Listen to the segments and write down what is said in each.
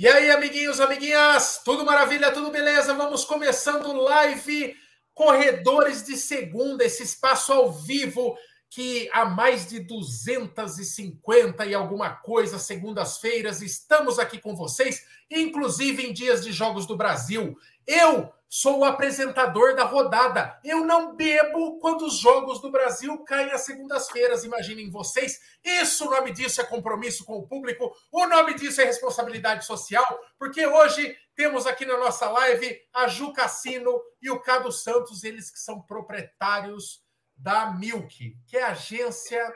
E aí, amiguinhos, amiguinhas, tudo maravilha, tudo beleza? Vamos começando live Corredores de Segunda, esse espaço ao vivo que há mais de 250 e alguma coisa segundas-feiras estamos aqui com vocês, inclusive em dias de Jogos do Brasil. Eu sou o apresentador da rodada. Eu não bebo quando os jogos do Brasil caem às segundas-feiras, imaginem vocês. Isso, o nome disso é compromisso com o público, o nome disso é responsabilidade social, porque hoje temos aqui na nossa live a Ju Cassino e o Cado Santos, eles que são proprietários da Milk, que é a agência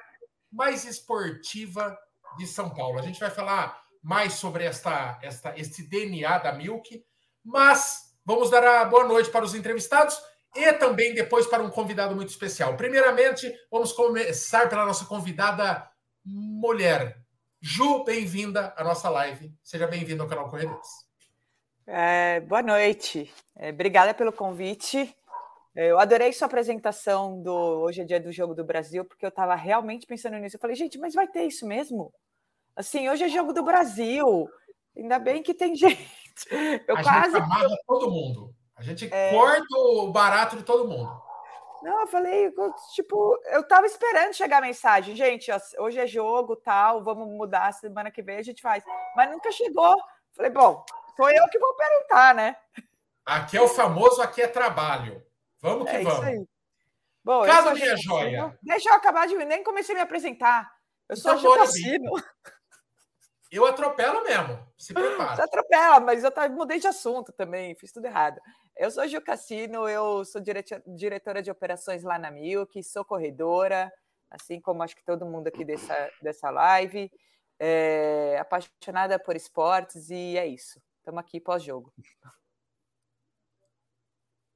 mais esportiva de São Paulo. A gente vai falar mais sobre esta, esta, este DNA da Milk, mas Vamos dar a boa noite para os entrevistados e também depois para um convidado muito especial. Primeiramente, vamos começar pela nossa convidada mulher. Ju, bem-vinda à nossa live. Seja bem-vinda ao canal Corredores. É, boa noite. É, obrigada pelo convite. É, eu adorei sua apresentação do Hoje é Dia do Jogo do Brasil, porque eu estava realmente pensando nisso. Eu falei, gente, mas vai ter isso mesmo? Assim, hoje é Jogo do Brasil. Ainda bem que tem gente. Eu a quase. Gente amarra todo mundo. A gente é... corta o barato de todo mundo. Não, eu falei, tipo, eu tava esperando chegar a mensagem, gente, hoje é jogo, tal, vamos mudar, semana que vem a gente faz. Mas nunca chegou. Falei, bom, sou eu que vou perguntar, né? Aqui é o famoso, aqui é trabalho. Vamos que é vamos. Isso aí. Bom, Caso minha joia. Deixa eu acabar de. Nem comecei a me apresentar. Eu sou então, Cassino. Eu atropelo mesmo. Se prepara. Você atropela, mas eu mudei de assunto também, fiz tudo errado. Eu sou Gil Cassino, eu sou diretora de operações lá na Milk, sou corredora, assim como acho que todo mundo aqui dessa, dessa live. É, apaixonada por esportes e é isso. Estamos aqui pós-jogo.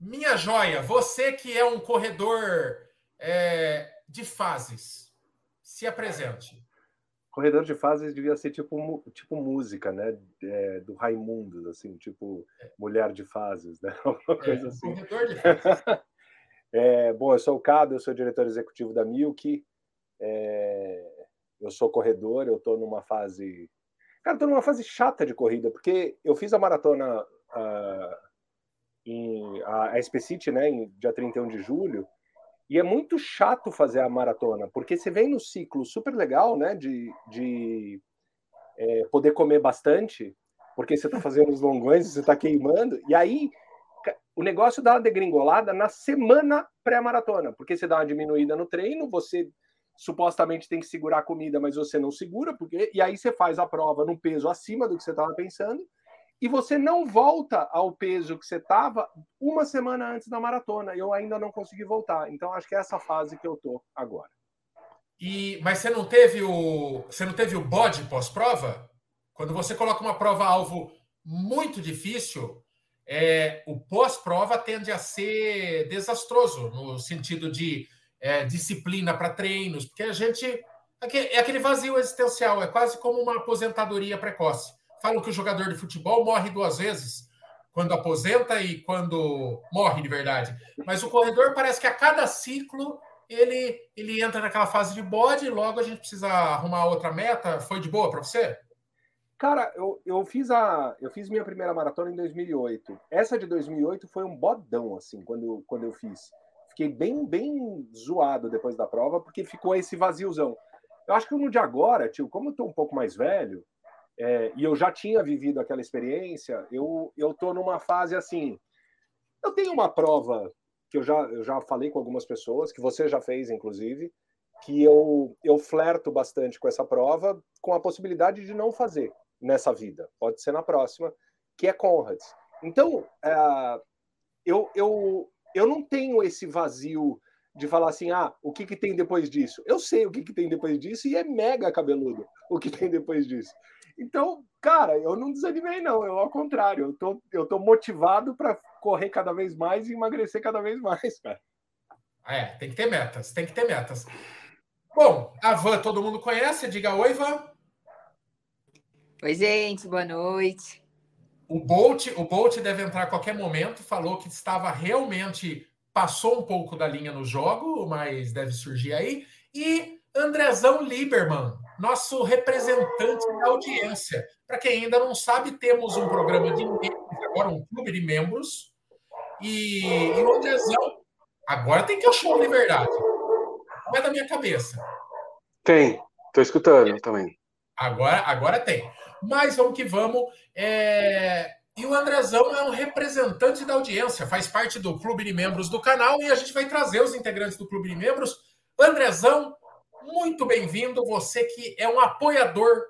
Minha joia, você que é um corredor é, de fases, se apresente. Corredor de fases devia ser tipo, tipo música, né? É, do Raimundos, assim, tipo mulher de fases, né? Uma é, coisa é, assim. Corredor de fases. é, bom, eu sou o Cado, eu sou diretor executivo da Milk. É, eu sou corredor, eu estou numa fase. Cara, estou numa fase chata de corrida, porque eu fiz a maratona a, em a, a SP City, né, em dia 31 de julho, e é muito chato fazer a maratona, porque você vem no ciclo super legal, né? De, de é, poder comer bastante, porque você está fazendo os longões, você está queimando, e aí o negócio dá uma degringolada na semana pré-maratona, porque você dá uma diminuída no treino, você supostamente tem que segurar a comida, mas você não segura, porque e aí você faz a prova num peso acima do que você estava pensando, e você não volta ao peso que você estava uma semana antes da maratona. Eu ainda não consegui voltar. Então acho que é essa fase que eu tô agora. E mas você não teve o você não teve o bode pós-prova? Quando você coloca uma prova alvo muito difícil, é, o pós-prova tende a ser desastroso no sentido de é, disciplina para treinos, porque a gente é aquele vazio existencial, é quase como uma aposentadoria precoce falam que o jogador de futebol morre duas vezes, quando aposenta e quando morre de verdade. Mas o corredor parece que a cada ciclo ele, ele entra naquela fase de bode e logo a gente precisa arrumar outra meta. Foi de boa para você? Cara, eu, eu fiz a eu fiz minha primeira maratona em 2008. Essa de 2008 foi um bodão assim, quando quando eu fiz. Fiquei bem bem zoado depois da prova porque ficou esse vaziozão. Eu acho que no de agora, tio, como eu tô um pouco mais velho, é, e eu já tinha vivido aquela experiência, eu tô numa fase assim. Eu tenho uma prova que eu já, eu já falei com algumas pessoas, que você já fez, inclusive, que eu, eu flerto bastante com essa prova, com a possibilidade de não fazer nessa vida, pode ser na próxima, que é Conrads. Então, é, eu, eu, eu não tenho esse vazio de falar assim, ah, o que, que tem depois disso? Eu sei o que, que tem depois disso e é mega cabeludo o que tem depois disso. Então, cara, eu não desanimei, não. Eu, ao contrário, eu tô, eu tô motivado para correr cada vez mais e emagrecer cada vez mais, cara. É, tem que ter metas, tem que ter metas. Bom, a Van todo mundo conhece. Diga oi, Van. Oi, gente, boa noite. O Bolt, o Bolt deve entrar a qualquer momento. Falou que estava realmente passou um pouco da linha no jogo, mas deve surgir aí. E Andrezão Lieberman, nosso representante da audiência. Para quem ainda não sabe, temos um programa de membros, agora um clube de membros. E, e o Andrezão, agora tem que eu show de verdade. Não é da minha cabeça. Tem, estou escutando também. Agora, agora tem. Mas vamos que vamos. É... E o Andrezão é um representante da audiência, faz parte do clube de membros do canal e a gente vai trazer os integrantes do clube de membros. Andrezão, muito bem-vindo. Você que é um apoiador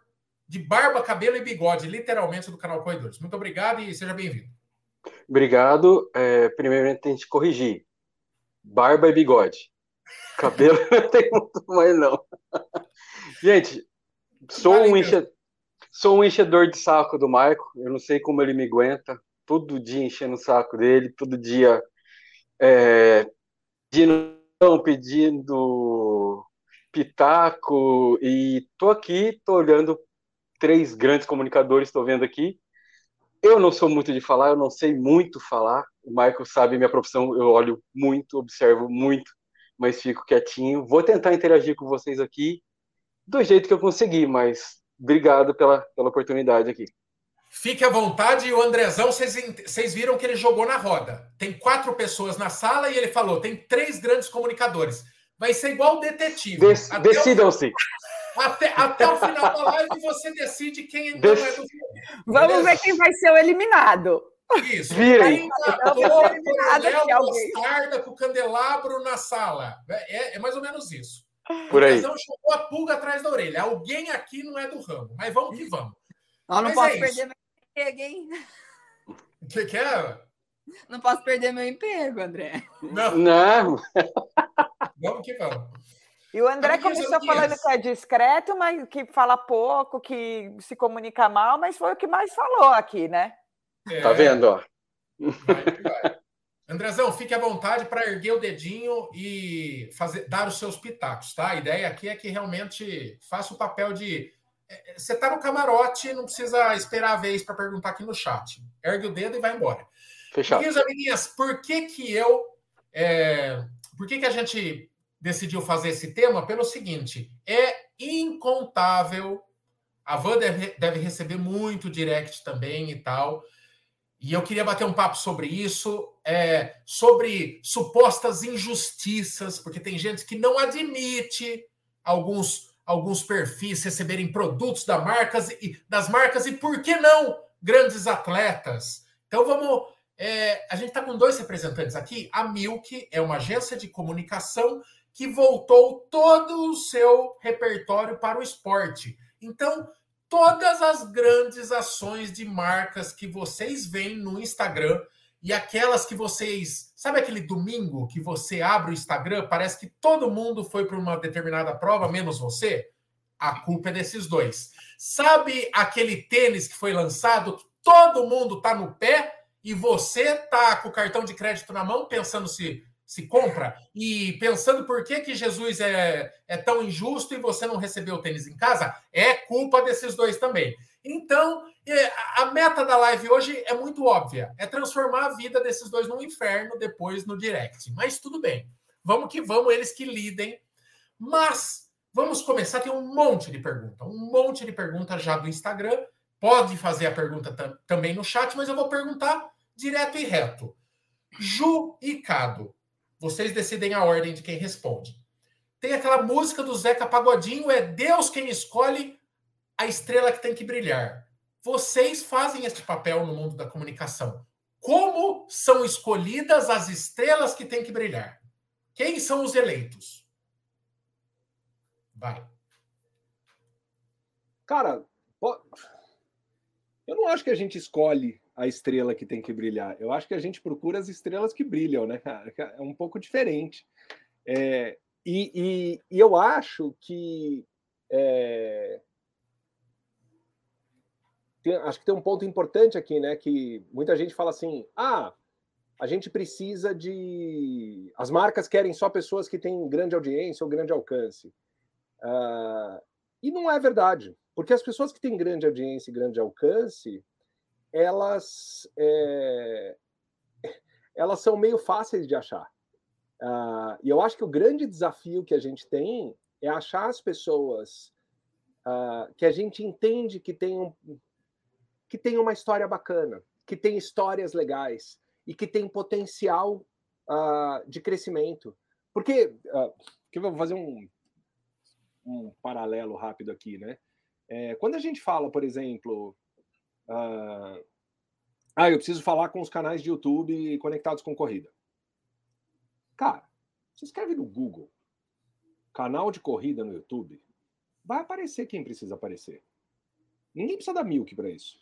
de barba, cabelo e bigode, literalmente, do canal Corredores. Muito obrigado e seja bem-vindo. Obrigado. É, primeiramente, tem que corrigir. Barba e bigode. Cabelo não tem muito mais, não. Gente, sou um, enche... sou um enchedor de saco do Marco. Eu não sei como ele me aguenta. Todo dia enchendo o saco dele, todo dia é, pedindo, pedindo pitaco. E tô aqui, tô olhando três grandes comunicadores, estou vendo aqui. Eu não sou muito de falar, eu não sei muito falar. O Michael sabe minha profissão, eu olho muito, observo muito, mas fico quietinho. Vou tentar interagir com vocês aqui do jeito que eu consegui, mas obrigado pela, pela oportunidade aqui. Fique à vontade, e o Andrezão, vocês viram que ele jogou na roda. Tem quatro pessoas na sala e ele falou: tem três grandes comunicadores. Vai ser igual o detetive. Decidam-se. Até, até o final da live você decide quem não é do filme. Vamos Beleza? ver quem vai ser o eliminado. Isso. Virem. Léo Mostarda com o candelabro na sala. É, é, mais ou menos isso. Por aí. Então jogou a pulga atrás da orelha. Alguém aqui não é do ramo, mas vamos que vamos. Eu não posso é perder meu emprego, hein? O que, que é? Não posso perder meu emprego, André. Não. Não. vamos que vamos. E o André começou falando que é discreto, mas que fala pouco, que se comunica mal, mas foi o que mais falou aqui, né? É... Tá vendo, ó? Vai, vai. Andrezão, fique à vontade para erguer o dedinho e fazer, dar os seus pitacos, tá? A ideia aqui é que realmente faça o papel de. É, é, você está no camarote, não precisa esperar a vez para perguntar aqui no chat. Ergue o dedo e vai embora. Fechado. Minhas amiguinhas, por que que eu. É, por que, que a gente decidiu fazer esse tema? Pelo seguinte: é incontável. A Van deve, deve receber muito direct também e tal. E eu queria bater um papo sobre isso, é, sobre supostas injustiças, porque tem gente que não admite alguns, alguns perfis receberem produtos da marcas e, das marcas, e por que não grandes atletas? Então vamos. É, a gente está com dois representantes aqui. A Milk é uma agência de comunicação que voltou todo o seu repertório para o esporte. Então, todas as grandes ações de marcas que vocês veem no Instagram e aquelas que vocês. Sabe aquele domingo que você abre o Instagram, parece que todo mundo foi para uma determinada prova, menos você? A culpa é desses dois. Sabe aquele tênis que foi lançado, que todo mundo está no pé e você tá com o cartão de crédito na mão pensando se se compra e pensando por que, que Jesus é, é tão injusto e você não recebeu o tênis em casa, é culpa desses dois também. Então, a meta da live hoje é muito óbvia: é transformar a vida desses dois num inferno depois no direct. Mas tudo bem, vamos que vamos, eles que lidem. Mas vamos começar. Tem um monte de pergunta, um monte de pergunta já do Instagram. Pode fazer a pergunta também no chat, mas eu vou perguntar direto e reto. Ju e Cado, vocês decidem a ordem de quem responde. Tem aquela música do Zeca Pagodinho, é Deus quem escolhe a estrela que tem que brilhar. Vocês fazem este papel no mundo da comunicação. Como são escolhidas as estrelas que têm que brilhar? Quem são os eleitos? Vai. Cara, eu não acho que a gente escolhe a estrela que tem que brilhar. Eu acho que a gente procura as estrelas que brilham, né? É um pouco diferente. É, e, e, e, eu acho que. É, tem, acho que tem um ponto importante aqui, né? Que muita gente fala assim: ah, a gente precisa de. As marcas querem só pessoas que têm grande audiência ou grande alcance. Uh, e não é verdade, porque as pessoas que têm grande audiência e grande alcance elas, é, elas são meio fáceis de achar. Uh, e eu acho que o grande desafio que a gente tem é achar as pessoas uh, que a gente entende que tem, um, que tem uma história bacana, que tem histórias legais e que tem potencial uh, de crescimento. Porque, uh, que eu vou fazer um, um paralelo rápido aqui, né? É, quando a gente fala, por exemplo, uh, ah, eu preciso falar com os canais de YouTube conectados com corrida. Cara, você escreve no Google canal de corrida no YouTube, vai aparecer quem precisa aparecer. Ninguém precisa da Milk para isso.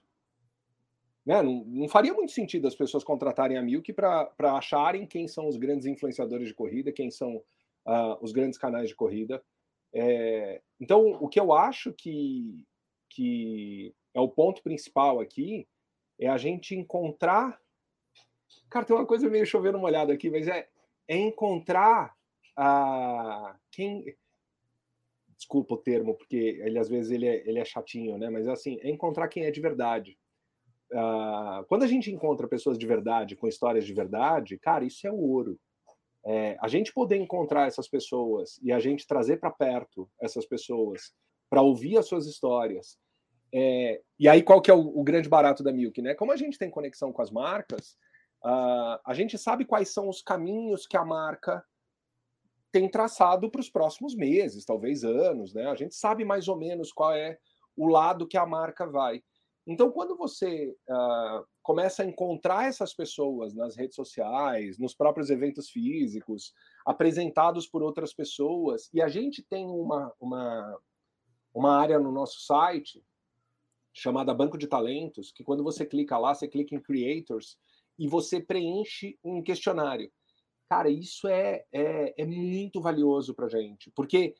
Né? Não, não, faria muito sentido as pessoas contratarem a Milk para acharem quem são os grandes influenciadores de corrida, quem são uh, os grandes canais de corrida. É, então, o que eu acho que, que é o ponto principal aqui é a gente encontrar. Cara, tem uma coisa meio chovendo molhado aqui, mas é, é encontrar a quem. Desculpa o termo, porque ele às vezes ele é, ele é chatinho, né? Mas assim, é encontrar quem é de verdade. Uh, quando a gente encontra pessoas de verdade, com histórias de verdade, cara, isso é o ouro. É, a gente poder encontrar essas pessoas e a gente trazer para perto essas pessoas para ouvir as suas histórias. É, e aí, qual que é o, o, grande barato da Milk? Né? Como a gente tem conexão com as marcas, uh, a gente sabe quais são os caminhos que a marca tem traçado para os próximos meses, talvez anos. Né? A gente sabe mais ou menos qual é o lado que a marca vai. Então, quando você uh, começa a encontrar essas pessoas nas redes sociais, nos próprios eventos físicos, apresentados por outras pessoas, e a gente tem uma, uma, uma área no nosso site chamada Banco de Talentos, que quando você clica lá, você clica em Creators e você preenche um questionário. Cara, isso é, é, é muito valioso para gente, porque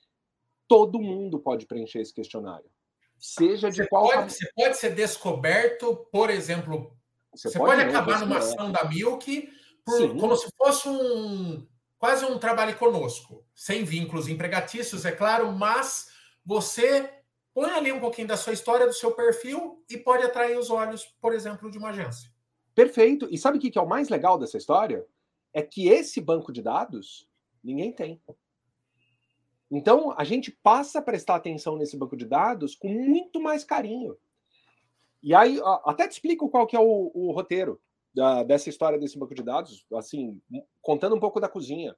todo mundo pode preencher esse questionário. Seja de você qual pode, Você pode ser descoberto, por exemplo, você, você pode, pode acabar numa ação da Milk por, como se fosse um quase um trabalho conosco, sem vínculos empregatícios, é claro, mas você põe ali um pouquinho da sua história, do seu perfil e pode atrair os olhos, por exemplo, de uma agência. Perfeito. E sabe o que é o mais legal dessa história? É que esse banco de dados ninguém tem. Então, a gente passa a prestar atenção nesse banco de dados com muito mais carinho. E aí, até te explico qual que é o, o roteiro da, dessa história desse banco de dados, assim, contando um pouco da cozinha.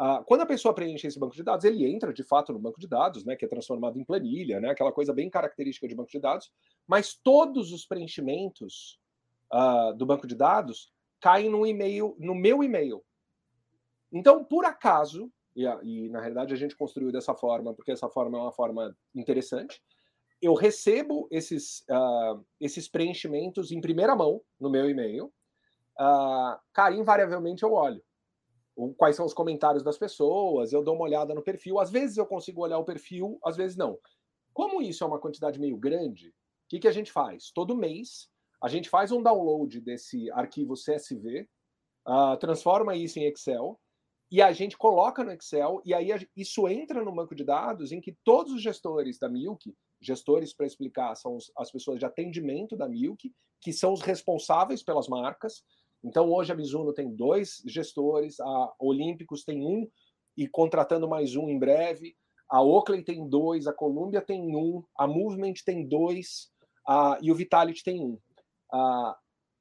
Uh, quando a pessoa preenche esse banco de dados, ele entra de fato no banco de dados, né, que é transformado em planilha, né, aquela coisa bem característica de banco de dados, mas todos os preenchimentos uh, do banco de dados caem no e-mail, no meu e-mail. Então, por acaso, e, e, na realidade a gente construiu dessa forma, porque essa forma é uma forma interessante. Eu recebo esses, uh, esses preenchimentos em primeira mão no meu e-mail. Uh, cara, invariavelmente eu olho quais são os comentários das pessoas, eu dou uma olhada no perfil. Às vezes eu consigo olhar o perfil, às vezes não. Como isso é uma quantidade meio grande, o que, que a gente faz? Todo mês a gente faz um download desse arquivo CSV, uh, ah, transforma isso em Excel e a gente coloca no Excel, e aí isso entra no banco de dados em que todos os gestores da Milk, gestores para explicar, são as pessoas de atendimento da Milk, que são os responsáveis pelas marcas. Então, hoje a Mizuno tem dois gestores, a Olímpicos tem um, e contratando mais um em breve. A Oakley tem dois, a Columbia tem um, a Movement tem dois, a, e o Vitality tem um. A,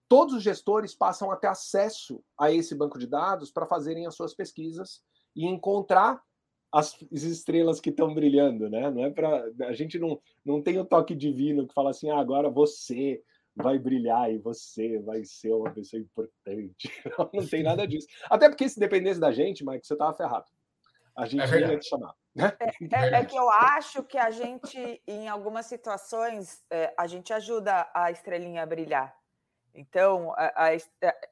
todos os gestores passam a ter acesso a esse banco de dados para fazerem as suas pesquisas e encontrar as estrelas que estão brilhando, né? Não é para a gente não não tem o toque divino que fala assim, ah, agora você vai brilhar e você vai ser uma pessoa importante. Não, não tem nada disso. Até porque se dependesse da gente, Mike, você tava ferrado. A gente é ia te chamar. Né? É, é, é, que eu acho que a gente, em algumas situações, é, a gente ajuda a estrelinha a brilhar. Então, a, a,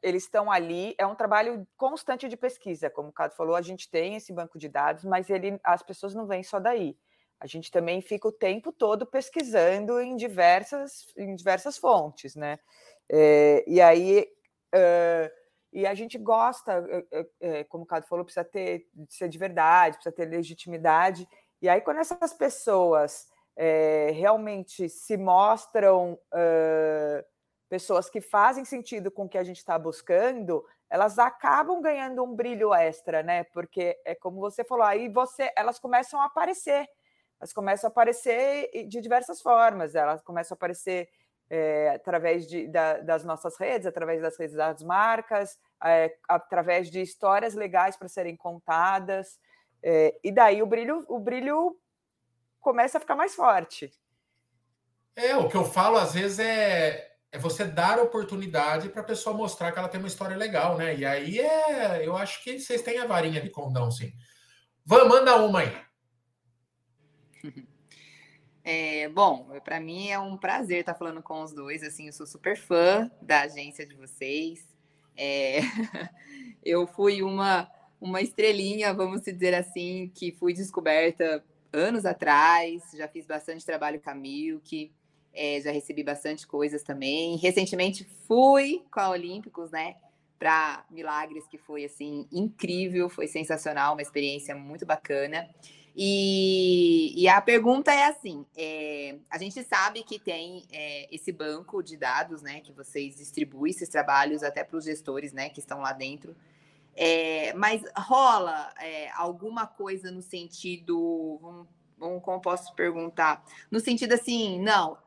eles estão ali, é um trabalho constante de pesquisa, como o Cado falou, a gente tem esse banco de dados, mas ele, as pessoas não vêm só daí. A gente também fica o tempo todo pesquisando em diversas, em diversas fontes, né? É, e aí, uh, e a gente gosta, é, como o Cado falou, precisa ter, ser de verdade, precisa ter legitimidade. E aí, quando essas pessoas é, realmente se mostram uh, pessoas que fazem sentido com o que a gente está buscando, elas acabam ganhando um brilho extra, né? Porque é como você falou, aí você, elas começam a aparecer, elas começam a aparecer de diversas formas, elas começam a aparecer é, através de, da, das nossas redes, através das redes das marcas, é, através de histórias legais para serem contadas, é, e daí o brilho, o brilho começa a ficar mais forte. É, o que eu falo às vezes é é você dar oportunidade para a pessoa mostrar que ela tem uma história legal, né? E aí é, eu acho que vocês têm a varinha de condão, sim. Vamos, manda uma aí. É, bom, para mim é um prazer estar falando com os dois. Assim, eu sou super fã da agência de vocês. É, eu fui uma uma estrelinha, vamos dizer assim, que fui descoberta anos atrás. Já fiz bastante trabalho com a Milk. É, já recebi bastante coisas também. Recentemente fui com a Olímpicos, né? Para Milagres, que foi assim incrível, foi sensacional, uma experiência muito bacana. E, e a pergunta é assim: é, a gente sabe que tem é, esse banco de dados, né? Que vocês distribuem esses trabalhos até para os gestores, né? Que estão lá dentro. É, mas rola é, alguma coisa no sentido, vamos, como posso perguntar, no sentido assim, não,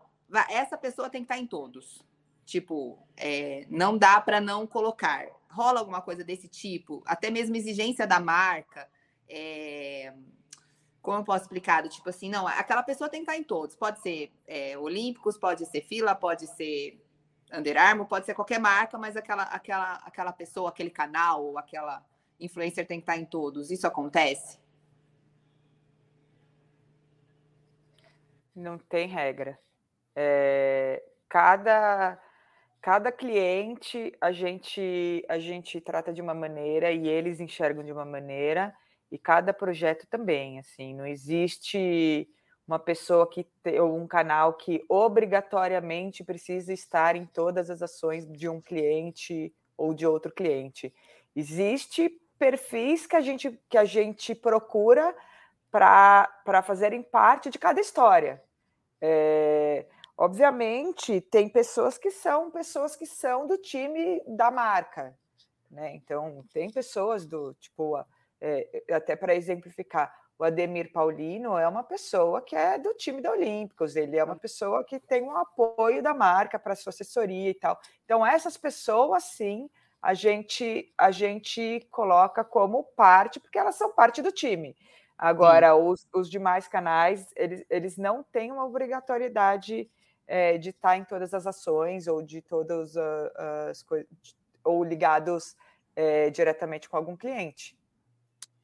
essa pessoa tem que estar em todos. Tipo, é, não dá para não colocar. Rola alguma coisa desse tipo? Até mesmo exigência da marca. É, como eu posso explicar? Tipo assim, não, aquela pessoa tem que estar em todos. Pode ser é, Olímpicos, pode ser Fila, pode ser Under Armour, pode ser qualquer marca, mas aquela, aquela, aquela pessoa, aquele canal, aquela influencer tem que estar em todos. Isso acontece? Não tem regra. É, cada cada cliente a gente a gente trata de uma maneira e eles enxergam de uma maneira e cada projeto também assim não existe uma pessoa que tem um canal que obrigatoriamente precisa estar em todas as ações de um cliente ou de outro cliente existe perfis que a gente que a gente procura para fazerem parte de cada história é, Obviamente, tem pessoas que são pessoas que são do time da marca, né? Então, tem pessoas do tipo, é, até para exemplificar, o Ademir Paulino é uma pessoa que é do time da Olímpicos, ele é uma pessoa que tem um apoio da marca para sua assessoria e tal. Então, essas pessoas, sim, a gente a gente coloca como parte, porque elas são parte do time. Agora, os, os, demais canais, eles, eles não têm uma obrigatoriedade é, de estar em todas as ações ou de todas as coisas, ou ligados é, diretamente com algum cliente.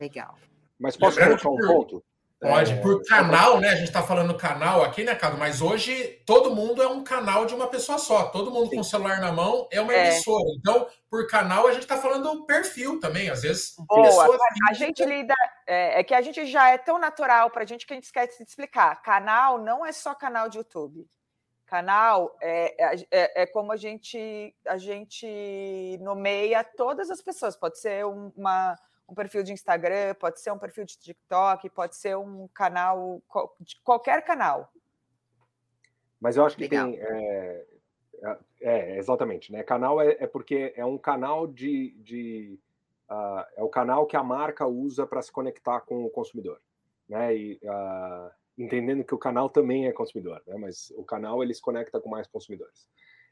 Legal. Mas posso colocar um ponto? Pode, é, por canal, né? A gente está falando canal aqui, né, Cado? Mas hoje todo mundo é um canal de uma pessoa só. Todo mundo Sim. com o celular na mão é uma é. emissora. Então, por canal, a gente está falando perfil também. Às vezes, Boa. A gente lida. É, é, que a gente já é tão natural para a gente que a gente esquece de explicar. Canal não é só canal de YouTube. Canal é, é, é, é, como a gente, a gente nomeia todas as pessoas. Pode ser uma, um perfil de Instagram, pode ser um perfil de TikTok, pode ser um canal, de qualquer canal. Mas eu acho que Legal. tem. É, é, é, exatamente, né? Canal é, é, porque é um canal de. de uh, é o canal que a marca usa para se conectar com o consumidor. Né? E, uh, entendendo que o canal também é consumidor, né? mas o canal ele se conecta com mais consumidores.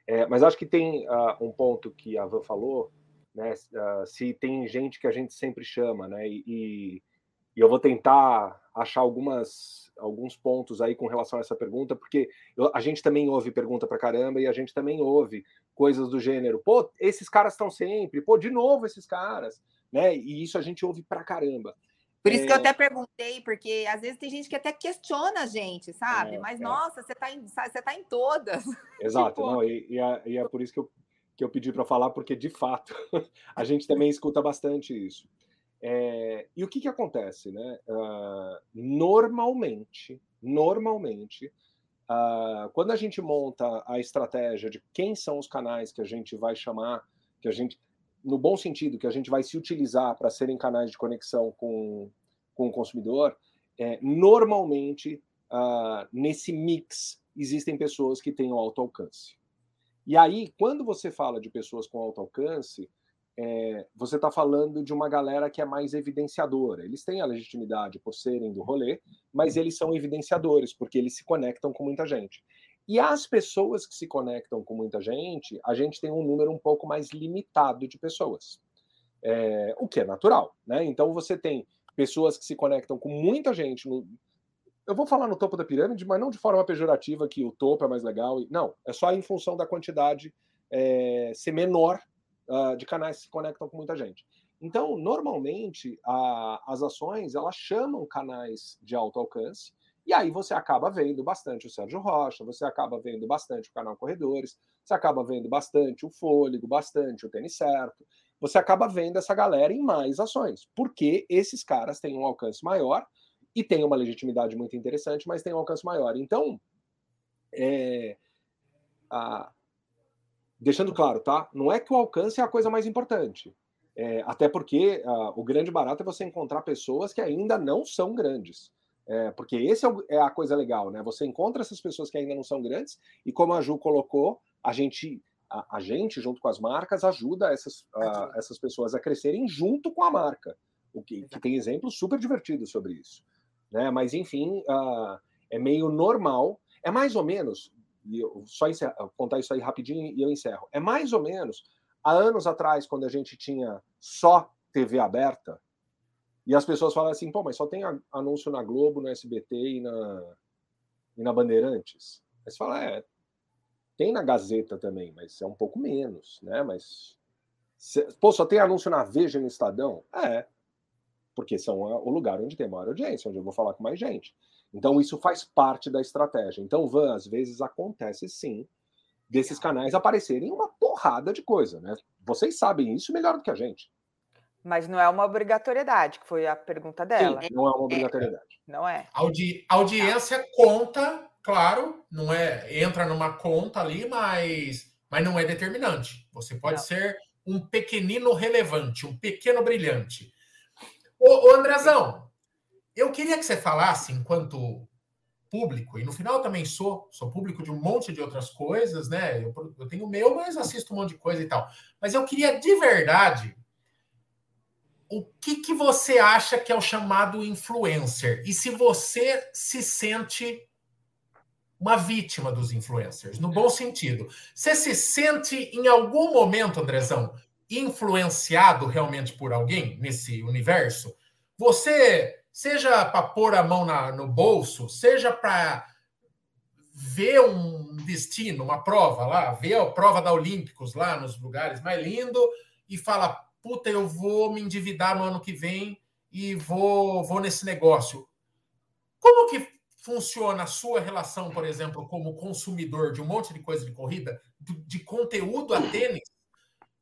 É, mas acho que tem uh, um ponto que a Van falou, né? Uh, se tem gente que a gente sempre chama, né? E, e, eu vou tentar achar algumas, alguns pontos aí com relação a essa pergunta, porque eu, a gente também ouve pergunta para caramba e a gente também ouve coisas do gênero, pô, esses caras estão sempre, pô, de novo esses caras, né? E isso a gente ouve para caramba. Por isso é... que eu é. até perguntei, porque às vezes tem gente que até questiona a gente, sabe? É, Mas, é. nossa, você está em, você tá em todas. Exato, tipo... não, e, e, é, e, é, por isso que eu, que eu pedi para falar, porque de fato a gente também escuta bastante isso. É, e o que, que acontece, né? Uh, normalmente, normalmente, uh, quando a gente monta a estratégia de quem são os canais que a gente vai chamar, que a gente no bom sentido, que a gente vai se utilizar para serem canais de conexão com, com o consumidor, é, normalmente, uh, nesse mix, existem pessoas que têm o alto alcance. E aí, quando você fala de pessoas com alto alcance, é, você está falando de uma galera que é mais evidenciadora. Eles têm a legitimidade por serem do rolê, mas eles são evidenciadores, porque eles se conectam com muita gente. E as pessoas que se conectam com muita gente, a gente tem um número um pouco mais limitado de pessoas. É, o que é natural, né? Então você tem pessoas que se conectam com muita gente no, eu vou falar no topo da pirâmide, mas não de forma pejorativa que o topo é mais legal. Não, é só em função da quantidade é, ser menor uh, de canais que se conectam com muita gente. Então, normalmente, a, as ações elas chamam canais de alto alcance, e aí você acaba vendo bastante o Sérgio Rocha, você acaba vendo bastante o canal Corredores, você acaba vendo bastante o Fôlego, bastante o Tênis Certo, você acaba vendo essa galera em mais ações, porque esses caras têm um alcance maior e tem uma legitimidade muito interessante, mas tem um alcance maior. Então, é, a, deixando claro, tá? Não é que o alcance é a coisa mais importante. É, até porque a, o grande barato é você encontrar pessoas que ainda não são grandes. É, porque esse é, o, é, a coisa legal, né? Você encontra essas pessoas que ainda não são grandes, e como a Ju colocou, a gente, a, a gente junto com as marcas, ajuda essas, a, essas pessoas a crescerem junto com a marca. O que, que tem exemplos super divertidos sobre isso né? Mas enfim, uh, é meio normal. É mais ou menos, e eu só encerro, contar isso aí rapidinho e eu encerro. É mais ou menos há anos atrás, quando a gente tinha só TV aberta, e as pessoas falam assim, pô, mas só tem anúncio na Globo, no SBT e na, e na Bandeirantes. Aí você fala, é, tem na Gazeta também, mas é um pouco menos, né? Mas. Pô, só tem anúncio na Veja no Estadão? É porque são o lugar onde tem maior audiência, onde eu vou falar com mais gente. Então, isso faz parte da estratégia. Então, Van, às vezes acontece sim desses canais aparecerem uma porrada de coisa, né? Vocês sabem isso melhor do que a gente. Mas não é uma obrigatoriedade, que foi a pergunta dela. Sim, não é uma obrigatoriedade. Não é. Audi audiência conta, claro, não é entra numa conta ali, mas, mas não é determinante. Você pode não. ser um pequenino relevante, um pequeno brilhante. Ô, ô, Andrezão, eu queria que você falasse, enquanto público, e no final também sou, sou público de um monte de outras coisas, né? Eu, eu tenho o meu, mas assisto um monte de coisa e tal. Mas eu queria de verdade o que, que você acha que é o chamado influencer? E se você se sente uma vítima dos influencers, no bom sentido. Você se sente em algum momento, Andrezão, influenciado realmente por alguém nesse universo, você, seja para pôr a mão na, no bolso, seja para ver um destino, uma prova lá, ver a prova da Olímpicos lá nos lugares mais lindo e fala, puta, eu vou me endividar no ano que vem e vou, vou nesse negócio. Como que funciona a sua relação, por exemplo, como consumidor de um monte de coisa de corrida, de conteúdo a tênis,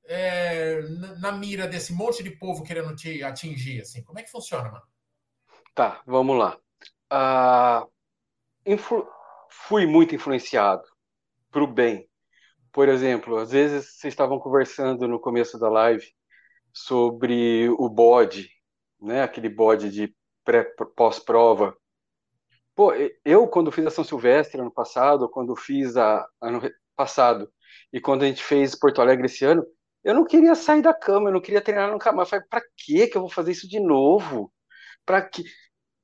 é, na mira desse monte de povo querendo te atingir? Assim? Como é que funciona, mano? Tá, vamos lá. Uh, influ... Fui muito influenciado para o bem. Por exemplo, às vezes vocês estavam conversando no começo da live sobre o bode, né? Aquele bode de pós-prova. Pô, eu quando fiz a São Silvestre ano passado, quando fiz a ano passado e quando a gente fez Porto Alegre esse ano, eu não queria sair da cama, eu não queria treinar nunca mais. Eu falei, pra que que eu vou fazer isso de novo? Pra que?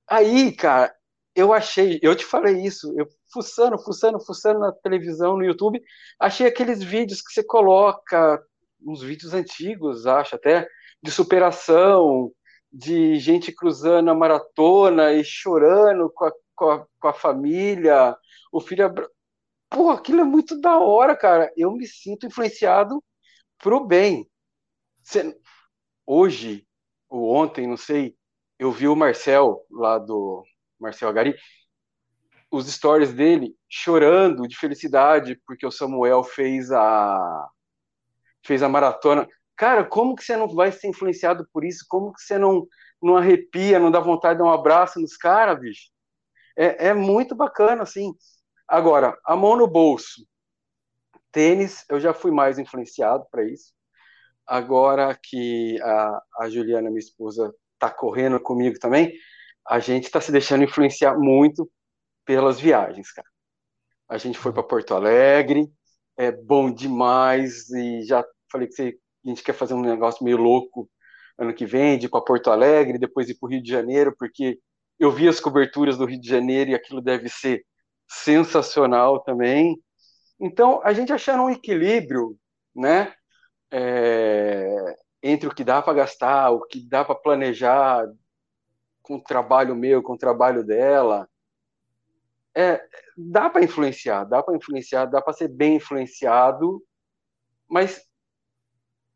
Aí, cara, eu achei, eu te falei isso, eu fuçando, fuçando, fuçando na televisão, no YouTube, achei aqueles vídeos que você coloca, uns vídeos antigos, acho até, de superação, de gente cruzando a maratona e chorando com a, com a, com a família, o filho. Pô, aquilo é muito da hora, cara. Eu me sinto influenciado pro bem. Hoje, ou ontem, não sei, eu vi o Marcel, lá do Marcel Agari, os stories dele chorando de felicidade porque o Samuel fez a fez a maratona. Cara, como que você não vai ser influenciado por isso? Como que você não não arrepia, não dá vontade de dar um abraço nos caras, bicho? É, é muito bacana, assim. Agora, a mão no bolso. Tênis, eu já fui mais influenciado para isso. Agora que a, a Juliana, minha esposa, está correndo comigo também, a gente está se deixando influenciar muito pelas viagens, cara. A gente foi para Porto Alegre, é bom demais e já falei que você, a gente quer fazer um negócio meio louco ano que vem, de ir para Porto Alegre, depois ir para o Rio de Janeiro, porque eu vi as coberturas do Rio de Janeiro e aquilo deve ser sensacional também. Então, a gente achando um equilíbrio, né, é, entre o que dá para gastar, o que dá para planejar com o trabalho meu, com o trabalho dela, é, dá para influenciar, dá para influenciar, dá para ser bem influenciado, mas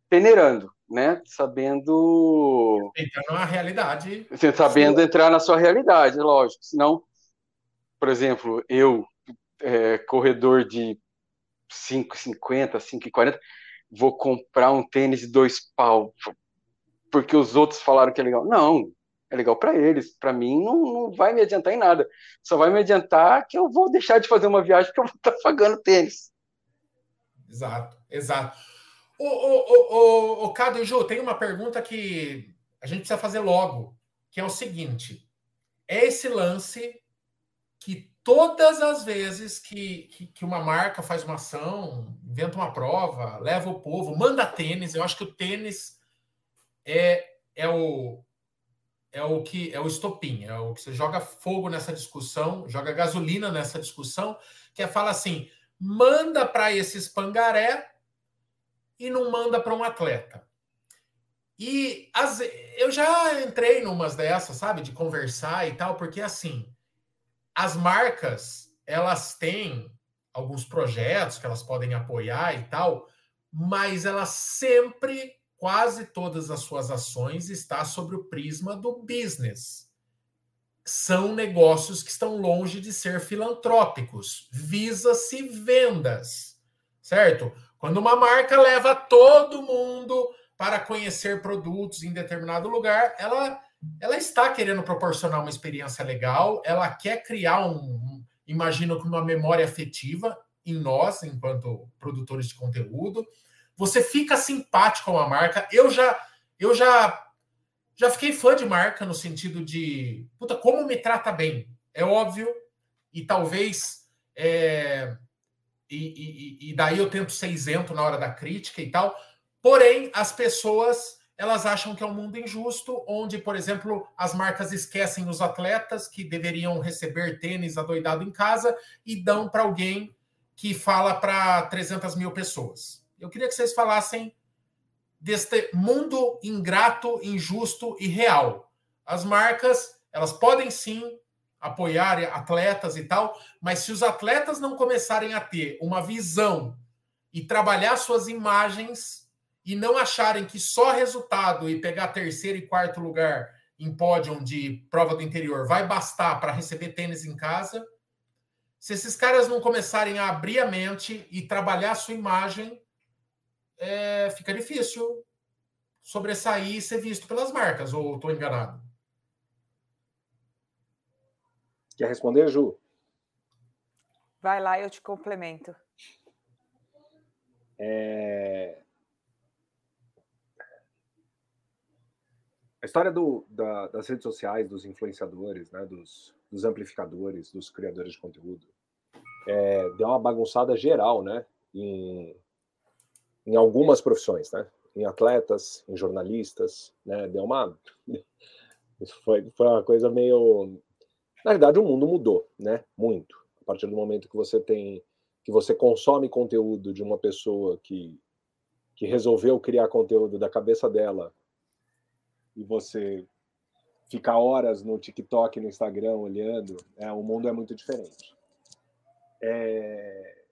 peneirando, né? Sabendo. Entrando na realidade. Sabendo entrar na sua realidade, lógico. Senão, por exemplo, eu, é, corredor de 5,50, 5,40, vou comprar um tênis de dois pau porque os outros falaram que é legal. Não, é legal para eles. Para mim, não, não vai me adiantar em nada. Só vai me adiantar que eu vou deixar de fazer uma viagem porque eu vou estar pagando tênis. Exato, exato. Ô, ô, ô, ô, Cado e Ju, tem uma pergunta que a gente precisa fazer logo, que é o seguinte: é esse lance que todas as vezes que, que, que, uma marca faz uma ação, inventa uma prova, leva o povo, manda tênis, eu acho que o tênis é, é o é o que é o estopim, é o que você joga fogo nessa discussão, joga gasolina nessa discussão, que é fala assim: manda para esses pangaré e não manda para um atleta. E as, eu já entrei numas dessas, sabe, de conversar e tal, porque assim, as marcas, elas têm alguns projetos que elas podem apoiar e tal, mas elas sempre, quase todas as suas ações está sobre o prisma do business. São negócios que estão longe de ser filantrópicos, visa-se vendas, certo? Quando uma marca leva todo mundo para conhecer produtos em determinado lugar, ela, ela está querendo proporcionar uma experiência legal, ela quer criar um, um imagino que uma memória afetiva em nós, enquanto produtores de conteúdo. Você fica simpático a marca. Eu já eu já já fiquei fã de marca no sentido de puta, como me trata bem. É óbvio, e talvez é, e, e, e daí eu tento ser isento na hora da crítica e tal. Porém, as pessoas elas acham que é um mundo injusto, onde, por exemplo, as marcas esquecem os atletas que deveriam receber tênis adoidado em casa e dão para alguém que fala para 300 mil pessoas. Eu queria que vocês falassem deste mundo ingrato, injusto e real. As marcas, elas podem sim apoiar atletas e tal, mas se os atletas não começarem a ter uma visão e trabalhar suas imagens e não acharem que só resultado e pegar terceiro e quarto lugar em pódio de prova do interior vai bastar para receber tênis em casa, se esses caras não começarem a abrir a mente e trabalhar a sua imagem, é, fica difícil sobressair e ser visto pelas marcas, ou estou enganado? Quer responder, Ju? Vai lá, eu te complemento. É... A história do, da, das redes sociais, dos influenciadores, né, dos, dos amplificadores, dos criadores de conteúdo, é, deu uma bagunçada geral, né, em, em algumas profissões, né, em atletas, em jornalistas, né, deu uma foi, foi uma coisa meio na verdade, o mundo mudou, né? Muito. A partir do momento que você tem, que você consome conteúdo de uma pessoa que, que resolveu criar conteúdo da cabeça dela e você fica horas no TikTok, no Instagram olhando, é, o mundo é muito diferente. É...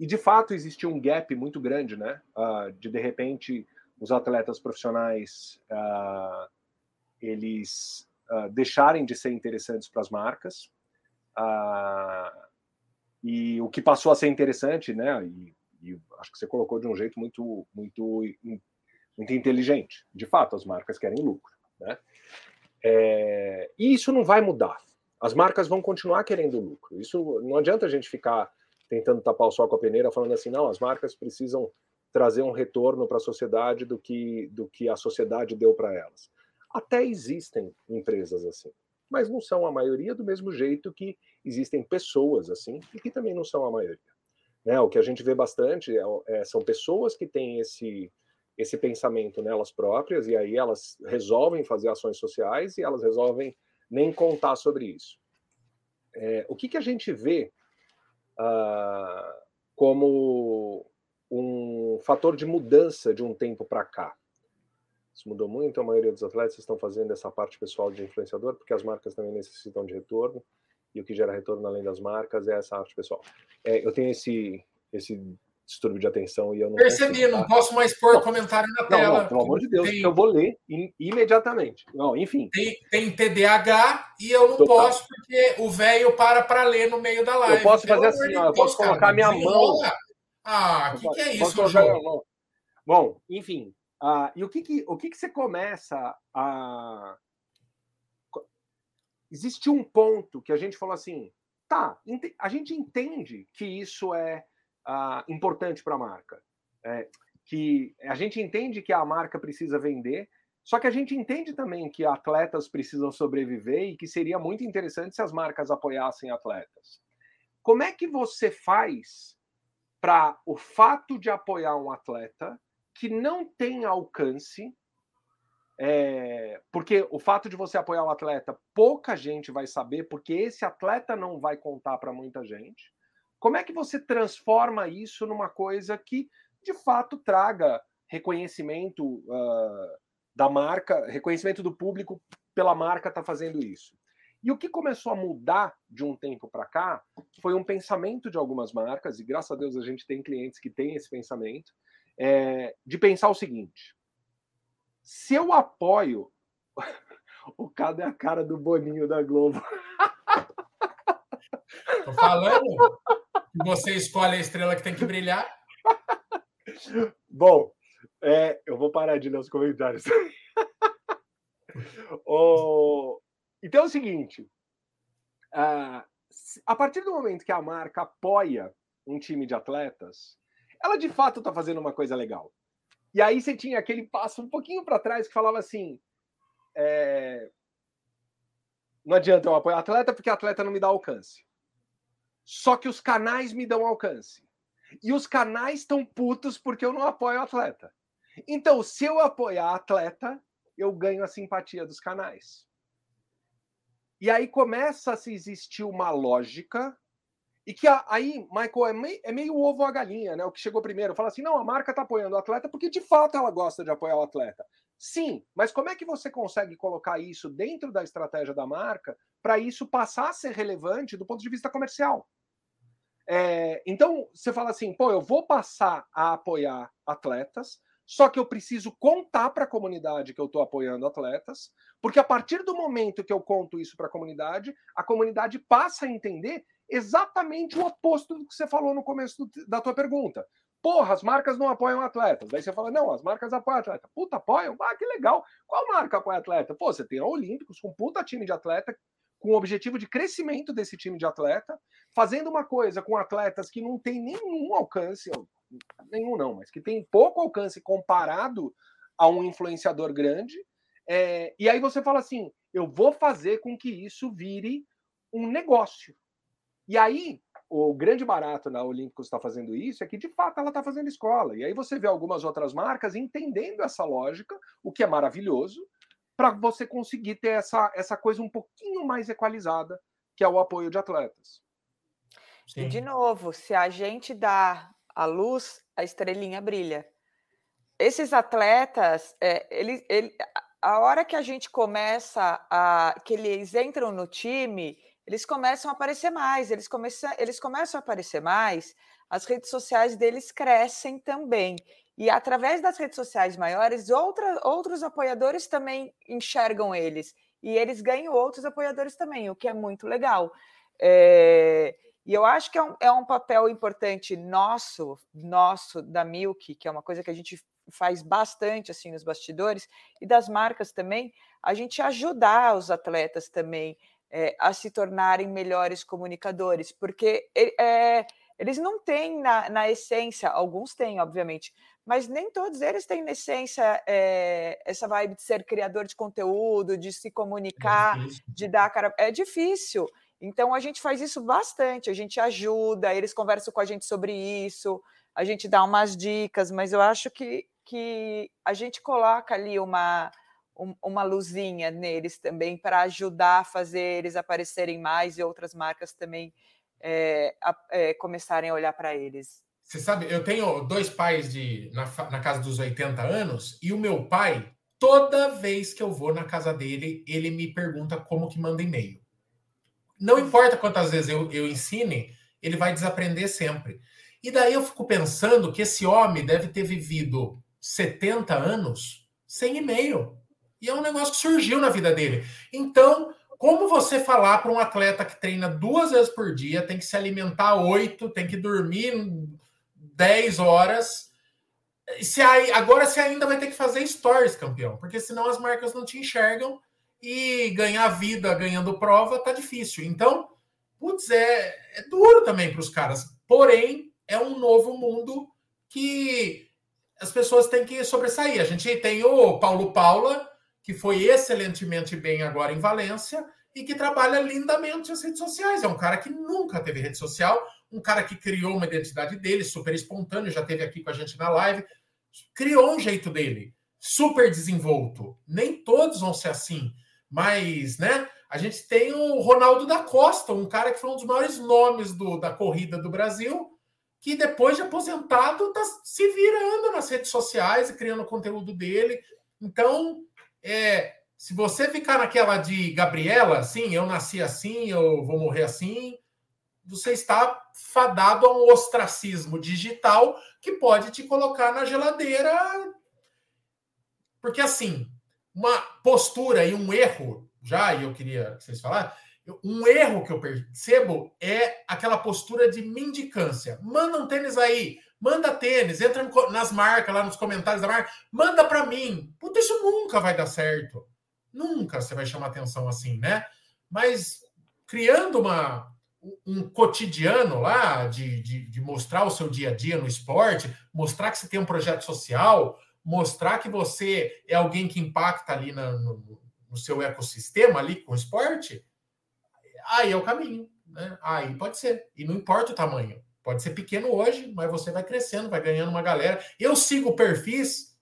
E de fato existiu um gap muito grande, né? Uh, de de repente os atletas profissionais uh, eles uh, deixarem de ser interessantes para as marcas. E o que passou a ser interessante, né? E, e, acho que você colocou de um jeito muito, muito, muito inteligente. De fato, as marcas querem lucro, né? É, e isso não vai mudar. As marcas vão continuar querendo lucro. Isso não adianta a gente ficar tentando tapar o sol com a peneira, falando assim, não, as marcas precisam trazer um retorno para a sociedade do que do que a sociedade deu para elas. Até existem empresas assim, mas não são a maioria, do mesmo jeito que existem pessoas assim, e que também não são a maioria. Né? O que a gente vê bastante é, é, são pessoas que têm esse, esse pensamento nelas próprias, e aí elas resolvem fazer ações sociais e elas resolvem nem contar sobre isso. É, o que, que a gente vê ah, como um fator de mudança de um tempo para cá? Isso mudou muito, a maioria dos atletas estão fazendo essa parte pessoal de influenciador, porque as marcas também necessitam de retorno, e o que gera retorno além das marcas é essa arte pessoal. É, eu tenho esse, esse distúrbio de atenção e eu não Percebi, não posso mais pôr não, comentário na tela. Não, pelo amor de Deus, tem, eu vou ler imediatamente. Não, enfim. Tem, tem TDAH e eu não Total. posso porque o velho para para ler no meio da live. Eu posso fazer assim, ó, eu posso colocar cara, minha mão. Ah, o que, que, é isso, João? Bom, enfim. Uh, e o que que, o que que você começa a... Existe um ponto que a gente falou assim, tá, a gente entende que isso é uh, importante para a marca. É, que a gente entende que a marca precisa vender, só que a gente entende também que atletas precisam sobreviver e que seria muito interessante se as marcas apoiassem atletas. Como é que você faz para o fato de apoiar um atleta que não tem alcance, é, porque o fato de você apoiar um atleta, pouca gente vai saber, porque esse atleta não vai contar para muita gente. Como é que você transforma isso numa coisa que de fato traga reconhecimento uh, da marca, reconhecimento do público pela marca estar tá fazendo isso? E o que começou a mudar de um tempo para cá foi um pensamento de algumas marcas, e graças a Deus a gente tem clientes que têm esse pensamento, é, de pensar o seguinte: se eu apoio. o cara é a cara do Boninho da Globo. Tô falando você escolhe a estrela que tem que brilhar. Bom, é, eu vou parar de ler os comentários. oh, então é o seguinte: uh, a partir do momento que a marca apoia um time de atletas, ela de fato está fazendo uma coisa legal. E aí você tinha aquele passo um pouquinho para trás que falava assim: é, não adianta eu apoiar atleta porque atleta não me dá alcance. Só que os canais me dão alcance. E os canais estão putos porque eu não apoio atleta. Então, se eu apoiar atleta, eu ganho a simpatia dos canais. E aí começa a se existir uma lógica e que aí, Michael, é é meio ovo a galinha, né? O que chegou primeiro. Fala assim: não, a marca está apoiando o atleta porque de fato ela gosta de apoiar o atleta. Sim, mas como é que você consegue colocar isso dentro da estratégia da marca para isso passar a ser relevante do ponto de vista comercial? É, então, você fala assim, pô, eu vou passar a apoiar atletas, só que eu preciso contar para a comunidade que eu estou apoiando atletas, porque a partir do momento que eu conto isso para a comunidade, a comunidade passa a entender exatamente o oposto do que você falou no começo do, da tua pergunta. Porra, as marcas não apoiam atletas. Daí você fala, não, as marcas apoiam atleta. Puta, apoiam? Ah, que legal. Qual marca apoia atleta? Pô, você tem a Olímpicos com um puta time de atleta, com o objetivo de crescimento desse time de atleta, fazendo uma coisa com atletas que não tem nenhum alcance, nenhum não, mas que tem pouco alcance comparado a um influenciador grande. É, e aí você fala assim: eu vou fazer com que isso vire um negócio. E aí o grande barato na Olímpicos está fazendo isso é que, de fato, ela está fazendo escola. E aí você vê algumas outras marcas entendendo essa lógica, o que é maravilhoso, para você conseguir ter essa, essa coisa um pouquinho mais equalizada, que é o apoio de atletas. Sim. E, de novo, se a gente dá a luz, a estrelinha brilha. Esses atletas, é, ele, ele, a hora que a gente começa a. que eles entram no time eles começam a aparecer mais, eles começam, eles começam a aparecer mais, as redes sociais deles crescem também. E através das redes sociais maiores, outra, outros apoiadores também enxergam eles. E eles ganham outros apoiadores também, o que é muito legal. É, e eu acho que é um, é um papel importante nosso, nosso, da Milk, que é uma coisa que a gente faz bastante assim nos bastidores, e das marcas também, a gente ajudar os atletas também é, a se tornarem melhores comunicadores, porque é, eles não têm na, na, essência, alguns têm, obviamente, mas nem todos eles têm na essência é, essa vibe de ser criador de conteúdo, de se comunicar, é de dar cara. É difícil. Então a gente faz isso bastante, a gente ajuda, eles conversam com a gente sobre isso, a gente dá umas dicas, mas eu acho que, que a gente coloca ali uma, uma luzinha neles também para ajudar a fazer eles aparecerem mais e outras marcas também é, a, é, começarem a olhar para eles. Você sabe, eu tenho dois pais de na, na casa dos 80 anos e o meu pai, toda vez que eu vou na casa dele, ele me pergunta como que manda e-mail. Não importa quantas vezes eu, eu ensine, ele vai desaprender sempre. E daí eu fico pensando que esse homem deve ter vivido 70 anos sem e-mail. E é um negócio que surgiu na vida dele. Então, como você falar para um atleta que treina duas vezes por dia, tem que se alimentar oito, tem que dormir 10 horas. Se aí, agora você ainda vai ter que fazer stories, campeão, porque senão as marcas não te enxergam e ganhar vida ganhando prova tá difícil. Então, putz, é, é duro também para os caras. Porém, é um novo mundo que as pessoas têm que sobressair. A gente tem o Paulo Paula, que foi excelentemente bem agora em Valência e que trabalha lindamente as redes sociais. É um cara que nunca teve rede social, um cara que criou uma identidade dele, super espontâneo, já teve aqui com a gente na live, criou um jeito dele, super desenvolto. Nem todos vão ser assim. Mas, né? A gente tem o Ronaldo da Costa, um cara que foi um dos maiores nomes do, da corrida do Brasil, que depois de aposentado está se virando nas redes sociais e criando conteúdo dele. Então, é, se você ficar naquela de Gabriela, assim, eu nasci assim, eu vou morrer assim, você está fadado a um ostracismo digital que pode te colocar na geladeira. Porque assim, uma postura e um erro, já, e eu queria que vocês falassem, um erro que eu percebo é aquela postura de mendicância. Manda um tênis aí, manda tênis, entra nas marcas, lá nos comentários da marca, manda para mim. Puta, isso nunca vai dar certo. Nunca você vai chamar atenção assim, né? Mas criando uma, um cotidiano lá de, de, de mostrar o seu dia a dia no esporte, mostrar que você tem um projeto social, mostrar que você é alguém que impacta ali na, no, no, seu ecossistema ali com o esporte, aí é o caminho. Né? Aí pode ser. E não importa o tamanho. Pode ser pequeno hoje, mas você vai crescendo, vai ganhando uma galera. Eu sigo perfis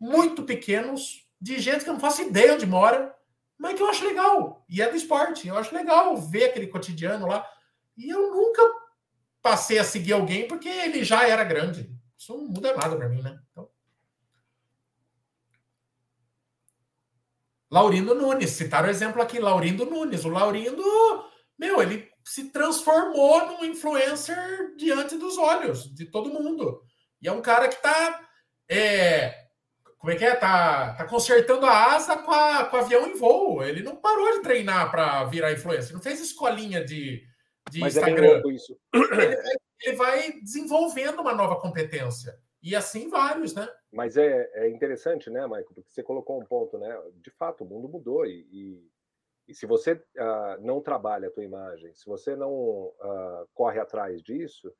muito pequenos de gente que eu não faço ideia onde mora, mas que eu acho legal. E é do esporte. Eu acho legal ver aquele cotidiano lá. E eu nunca passei a seguir alguém porque ele já era grande. Isso não muda nada para mim, né? Então... Laurindo Nunes, citaram o exemplo aqui, Laurindo Nunes. O Laurindo, meu, ele se transformou num influencer diante dos olhos de todo mundo. E é um cara que tá. É, como é que é? Tá, tá consertando a asa com, a, com o avião em voo. Ele não parou de treinar para virar influencer, não fez escolinha de, de Mas é Instagram. É isso. Ele, ele vai desenvolvendo uma nova competência. E assim vários, né? Mas é, é interessante, né, Michael? Porque você colocou um ponto, né? De fato, o mundo mudou e, e, e se você uh, não trabalha a tua imagem, se você não uh, corre atrás disso,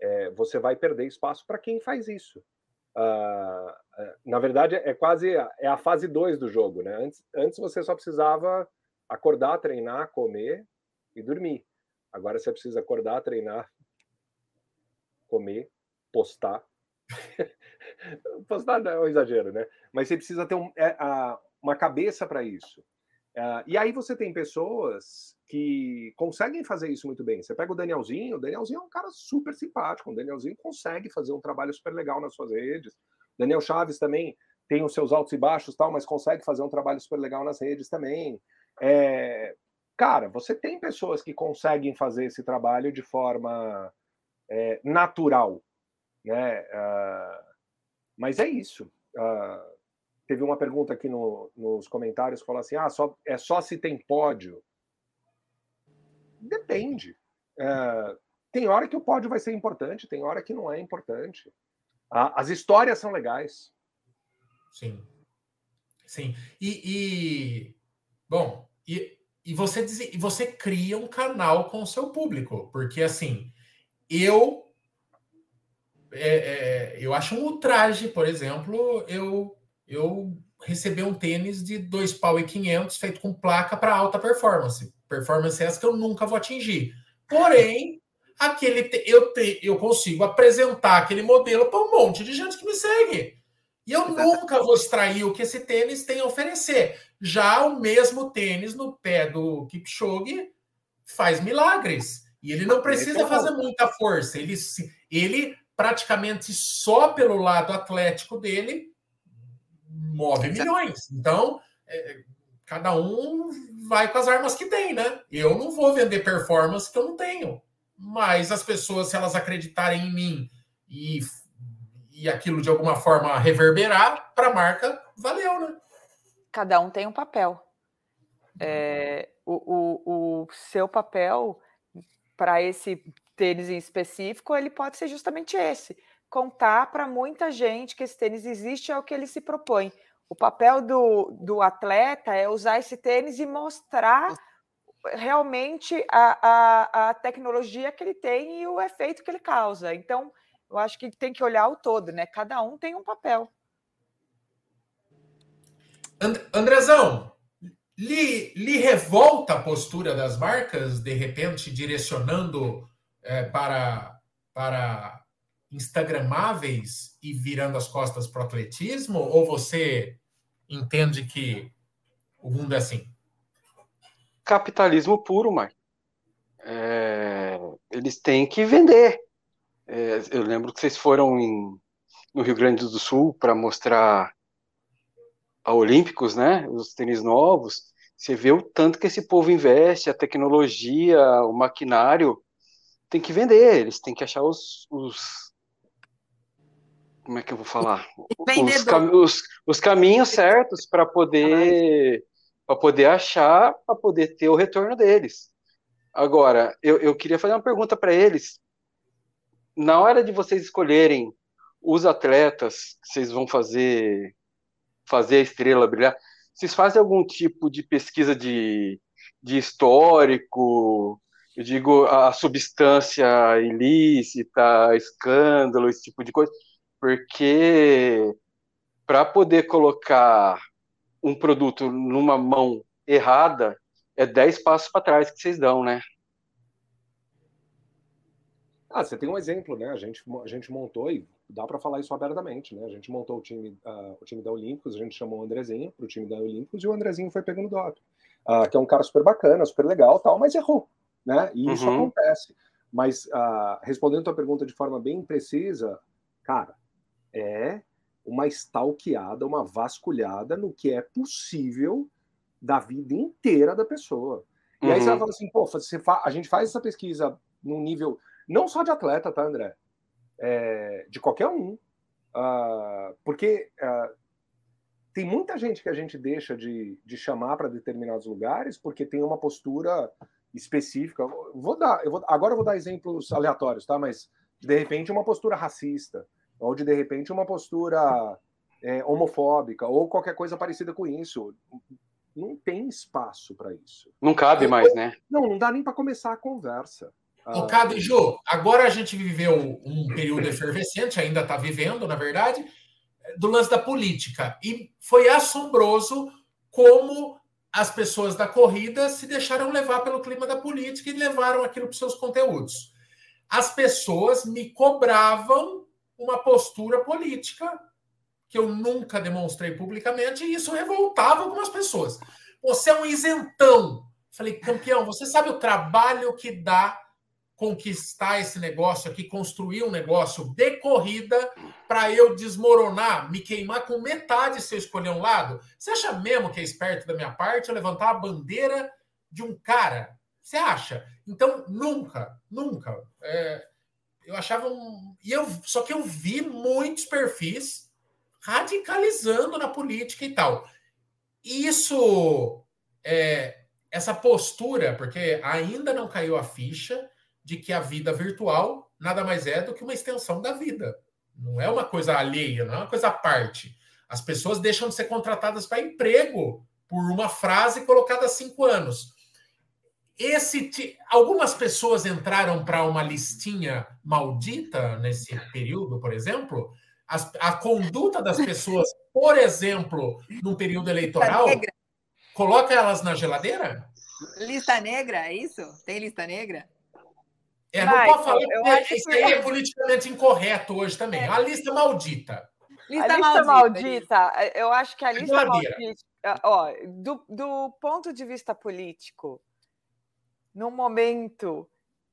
é, você vai perder espaço para quem faz isso. Uh, na verdade, é quase é a fase 2 do jogo, né? Antes, antes você só precisava acordar, treinar, comer e dormir. Agora você precisa acordar, treinar, comer, postar Postar é um exagero, né? Mas você precisa ter um, é, a, uma cabeça para isso. Uh, e aí você tem pessoas que conseguem fazer isso muito bem. Você pega o Danielzinho, o Danielzinho é um cara super simpático, o Danielzinho consegue fazer um trabalho super legal nas suas redes. Daniel Chaves também tem os seus altos e baixos, tal, mas consegue fazer um trabalho super legal nas redes também. É... Cara, você tem pessoas que conseguem fazer esse trabalho de forma é, natural, né? Uh, mas é isso. Uh, teve uma pergunta aqui no, nos comentários falou assim: ah, só, é só se tem pódio. Depende. Uh, tem hora que o pódio vai ser importante, tem hora que não é importante. Uh, as histórias são legais. Sim. Sim. E, e bom, e, e você, diz, e você cria um canal com o seu público, porque assim, eu é, é, eu acho um ultraje, por exemplo, eu, eu receber um tênis de dois pau e 500 feito com placa para alta performance. Performance essa que eu nunca vou atingir. Porém, aquele te, eu, te, eu consigo apresentar aquele modelo para um monte de gente que me segue. E eu nunca vou extrair o que esse tênis tem a oferecer. Já o mesmo tênis no pé do Kipchoge faz milagres. E ele não precisa fazer muita força. Ele, ele praticamente só pelo lado atlético dele move milhões. Então, é, cada um vai com as armas que tem, né? Eu não vou vender performance que eu não tenho. Mas as pessoas, se elas acreditarem em mim e, e aquilo de alguma forma reverberar para a marca, valeu, né? Cada um tem um papel. É, o, o, o seu papel para esse tênis em específico, ele pode ser justamente esse: contar para muita gente que esse tênis existe é o que ele se propõe. O papel do, do atleta é usar esse tênis e mostrar realmente a, a, a tecnologia que ele tem e o efeito que ele causa. Então, eu acho que tem que olhar o todo, né? Cada um tem um papel. And, Andrezão, lhe, lhe revolta a postura das marcas, de repente direcionando é, para, para instagramáveis e virando as costas para o atletismo? Ou você entende que o mundo é assim? Capitalismo puro, Mike. É, eles têm que vender. É, eu lembro que vocês foram em, no Rio Grande do Sul para mostrar a Olímpicos, né? Os tênis novos. Você vê o tanto que esse povo investe, a tecnologia, o maquinário. Tem que vender, eles têm que achar os, os como é que eu vou falar? Os, cam os, os, caminhos certos para poder para poder achar, para poder ter o retorno deles. Agora, eu, eu queria fazer uma pergunta para eles. Na hora de vocês escolherem os atletas que vocês vão fazer fazer a estrela brilhar, vocês fazem algum tipo de pesquisa de, de histórico? Eu digo a substância ilícita, escândalo, esse tipo de coisa, porque para poder colocar um produto numa mão errada, é 10 passos para trás que vocês dão, né? Ah, você tem um exemplo, né? A gente, a gente montou, e dá para falar isso abertamente, né? A gente montou o time, uh, o time da Olímpicos, a gente chamou o Andrezinho para o time da Olímpicos, e o Andrezinho foi pegando dop. Uh, que é um cara super bacana, super legal tal, mas errou, né? E isso uhum. acontece. Mas, uh, respondendo a tua pergunta de forma bem precisa, cara, é uma stalkeada, uma vasculhada no que é possível da vida inteira da pessoa. E uhum. aí você vai uhum. falar assim, pô, você a gente faz essa pesquisa num nível não só de atleta, tá, André? É, de qualquer um. Uh, porque uh, tem muita gente que a gente deixa de, de chamar para determinados lugares porque tem uma postura específica. Vou dar, eu vou, agora eu vou dar exemplos aleatórios, tá? Mas de repente uma postura racista, ou de de repente uma postura é, homofóbica ou qualquer coisa parecida com isso. Não tem espaço para isso. Não cabe mais, né? Não, não dá nem para começar a conversa. O cabe, Jô, agora a gente viveu um período efervescente, ainda está vivendo, na verdade, do lance da política. E foi assombroso como as pessoas da corrida se deixaram levar pelo clima da política e levaram aquilo para os seus conteúdos. As pessoas me cobravam uma postura política que eu nunca demonstrei publicamente, e isso revoltava algumas pessoas. Você é um isentão. Falei, campeão, você sabe o trabalho que dá conquistar esse negócio aqui, construir um negócio de corrida para eu desmoronar, me queimar com metade se eu escolher um lado? Você acha mesmo que é esperto da minha parte eu levantar a bandeira de um cara? Você acha? Então, nunca, nunca. É, eu achava um. E eu, só que eu vi muitos perfis radicalizando na política e tal. Isso, é, essa postura, porque ainda não caiu a ficha de que a vida virtual nada mais é do que uma extensão da vida. Não é uma coisa alheia, não é uma coisa à parte. As pessoas deixam de ser contratadas para emprego por uma frase colocada há cinco anos esse algumas pessoas entraram para uma listinha maldita nesse período, por exemplo. As, a conduta das pessoas por exemplo, no período eleitoral, coloca elas na geladeira? Lista negra, é isso? Tem lista negra? É, não pode falar eu acho isso que... aí é politicamente incorreto hoje também. É. A lista maldita. Lista a lista maldita, maldita, eu acho que a lista Geladeira. maldita, ó, do, do ponto de vista político, no momento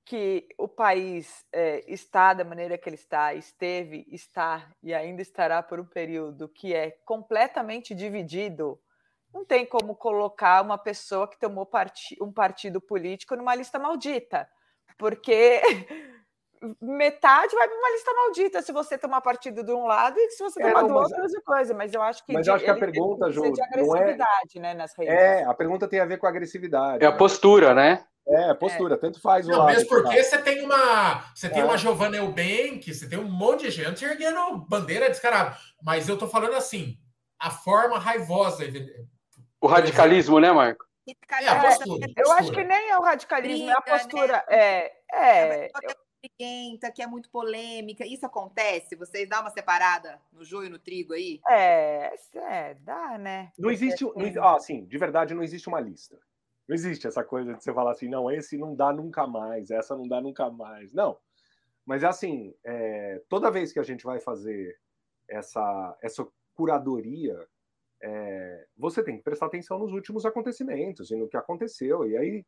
que o país é, está da maneira que ele está, esteve, está e ainda estará por um período que é completamente dividido, não tem como colocar uma pessoa que tomou parti um partido político numa lista maldita porque metade vai para uma lista maldita se você tomar partido de um lado e se você é, tomar é, do outro, outra coisa. Mas eu acho que. Mas eu acho que a pergunta, Ju, de agressividade, não é... né, nas redes. É, a pergunta tem a ver com a agressividade. É a postura, né? É, a postura, é. tanto faz o não, lado. Mesmo porque você tem uma. Você tem é. uma Giovanna Eubank, você tem um monte de gente erguendo bandeira descarada. Mas eu tô falando assim, a forma raivosa. O radicalismo, né, Marco? É, a postura, eu acho que nem é o radicalismo, Briga, é a postura. Né? É, é, é briguenta, que é muito polêmica. Isso acontece? Vocês dão uma separada no joio e no trigo aí? É, é dá, né? Não existe, não, ó, assim, de verdade, não existe uma lista. Não existe essa coisa de você falar assim, não, esse não dá nunca mais, essa não dá nunca mais. Não. Mas assim, é, toda vez que a gente vai fazer essa, essa curadoria é, você tem que prestar atenção nos últimos acontecimentos e no que aconteceu. E aí,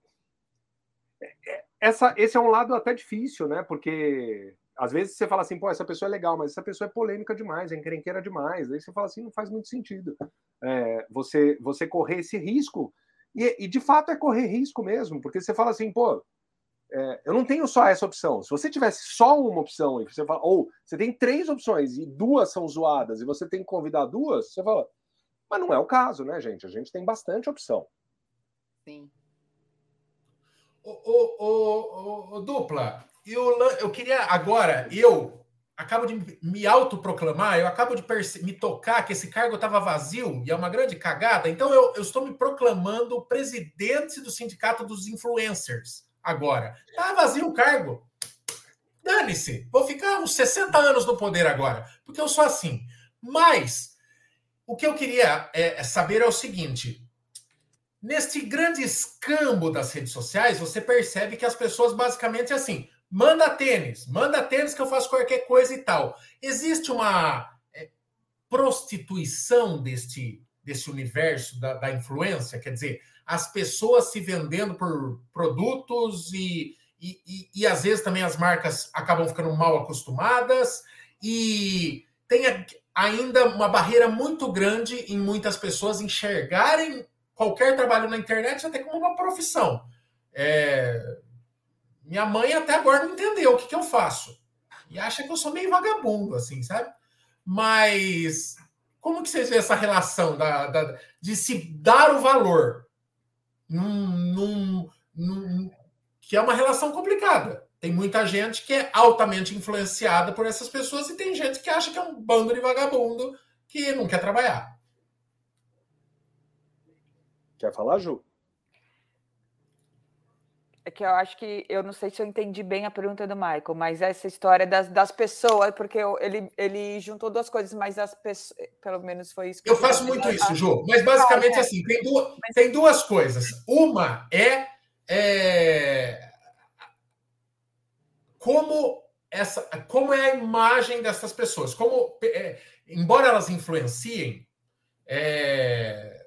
é, é, essa, esse é um lado até difícil, né? Porque às vezes você fala assim, pô, essa pessoa é legal, mas essa pessoa é polêmica demais, é encrenqueira demais. Aí você fala assim, não faz muito sentido é, você, você correr esse risco. E, e, de fato é correr risco mesmo, porque você fala assim, pô, é, eu não tenho só essa opção. Se você tivesse só uma opção, e você fala, ou você tem três opções e duas são zoadas, e você tem que convidar duas, você fala, mas não é o caso, né, gente? A gente tem bastante opção. Sim. O dupla, eu, eu queria agora, eu acabo de me autoproclamar, eu acabo de me tocar que esse cargo estava vazio e é uma grande cagada, então eu, eu estou me proclamando presidente do sindicato dos influencers agora. Tá vazio o cargo. Dane-se, vou ficar uns 60 anos no poder agora, porque eu sou assim. Mas o que eu queria é, é, saber é o seguinte: neste grande escambo das redes sociais, você percebe que as pessoas basicamente assim, manda tênis, manda tênis que eu faço qualquer coisa e tal. Existe uma é, prostituição deste, desse universo da, da influência, quer dizer, as pessoas se vendendo por produtos e, e, e, e às vezes também as marcas acabam ficando mal acostumadas e tem ainda uma barreira muito grande em muitas pessoas enxergarem qualquer trabalho na internet até como uma profissão. É... Minha mãe até agora não entendeu o que, que eu faço. E acha que eu sou meio vagabundo, assim, sabe? Mas como que vocês veem essa relação da, da de se dar o valor num, num, num, que é uma relação complicada. Tem muita gente que é altamente influenciada por essas pessoas e tem gente que acha que é um bando de vagabundo que não quer trabalhar. Quer falar, Ju? É que eu acho que eu não sei se eu entendi bem a pergunta do Michael, mas essa história das, das pessoas, porque eu, ele, ele juntou duas coisas, mas as pessoas, pelo menos foi isso. eu, eu faço muito isso, Ju, mas basicamente ah, é. assim, tem duas, tem duas coisas. Uma é, é como essa, como é a imagem dessas pessoas, como, é, embora elas influenciem, é,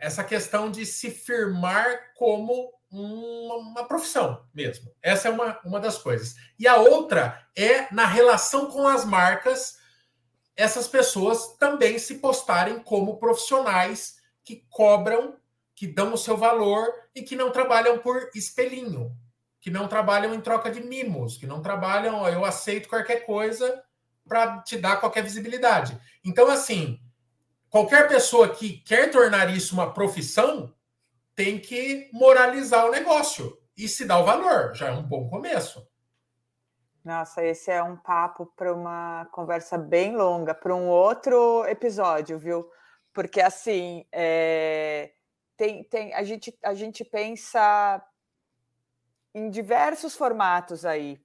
essa questão de se firmar como uma, uma, profissão mesmo. Essa é uma, uma das coisas. E a outra é na relação com as marcas, essas pessoas também se postarem como profissionais que cobram, que dão o seu valor e que não trabalham por espelhinho que não trabalham em troca de mimos, que não trabalham, ó, eu aceito qualquer coisa para te dar qualquer visibilidade. Então, assim, qualquer pessoa que quer tornar isso uma profissão tem que moralizar o negócio e se dar o valor. Já é um bom começo. Nossa, esse é um papo para uma conversa bem longa, para um outro episódio, viu? Porque assim, é... tem, tem, a, gente, a gente pensa em diversos formatos aí.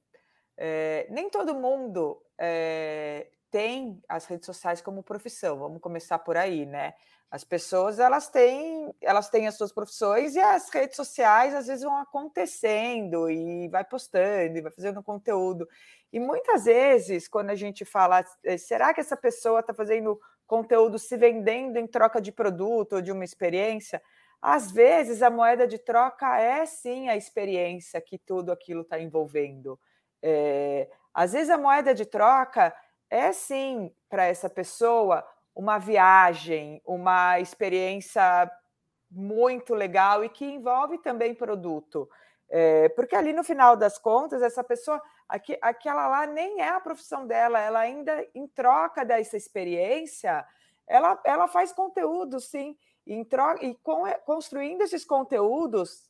É, nem todo mundo é, tem as redes sociais como profissão. Vamos começar por aí, né? As pessoas elas têm, elas têm as suas profissões e as redes sociais às vezes vão acontecendo e vai postando e vai fazendo conteúdo. E muitas vezes, quando a gente fala, eh, será que essa pessoa está fazendo conteúdo se vendendo em troca de produto ou de uma experiência? Às vezes a moeda de troca é sim a experiência que tudo aquilo está envolvendo. É, às vezes a moeda de troca é sim para essa pessoa uma viagem, uma experiência muito legal e que envolve também produto. É, porque ali no final das contas, essa pessoa, aqui, aquela lá nem é a profissão dela, ela ainda, em troca dessa experiência, ela, ela faz conteúdo, sim, e, troca, e com, construindo esses conteúdos,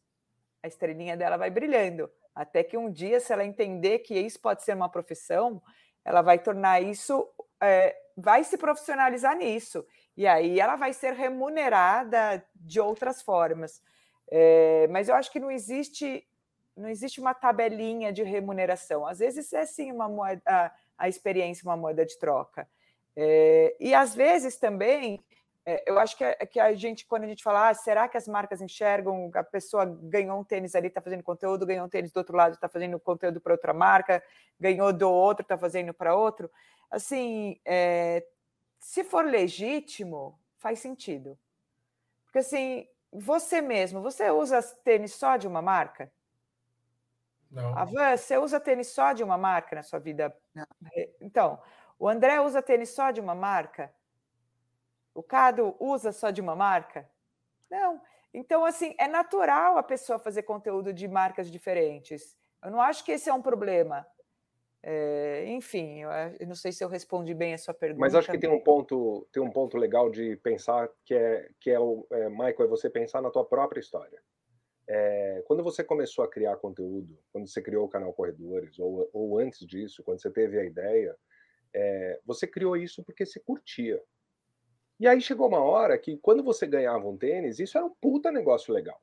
a estrelinha dela vai brilhando. Até que um dia, se ela entender que isso pode ser uma profissão, ela vai tornar isso é, vai se profissionalizar nisso. E aí ela vai ser remunerada de outras formas. É, mas eu acho que não existe não existe uma tabelinha de remuneração. Às vezes é sim uma moeda, a, a experiência uma moeda de troca. É, e às vezes também é, eu acho que, é, que a gente, quando a gente fala, ah, será que as marcas enxergam a pessoa ganhou um tênis ali, está fazendo conteúdo, ganhou um tênis do outro lado, está fazendo conteúdo para outra marca, ganhou do outro, está fazendo para outro assim, é, se for legítimo, faz sentido. Porque assim, você mesmo, você usa tênis só de uma marca? Não. A Van, você usa tênis só de uma marca na sua vida? Não. Então, o André usa tênis só de uma marca? O Cado usa só de uma marca? Não. Então, assim, é natural a pessoa fazer conteúdo de marcas diferentes. Eu não acho que esse é um problema. É, enfim, eu, não sei se eu respondi bem a sua pergunta. Mas acho que tem um ponto, tem um ponto legal de pensar que é que é o é, Michael, é você pensar na tua própria história. É, quando você começou a criar conteúdo, quando você criou o canal Corredores, ou, ou antes disso, quando você teve a ideia, é, você criou isso porque você curtia. E aí chegou uma hora que, quando você ganhava um tênis, isso era um puta negócio legal.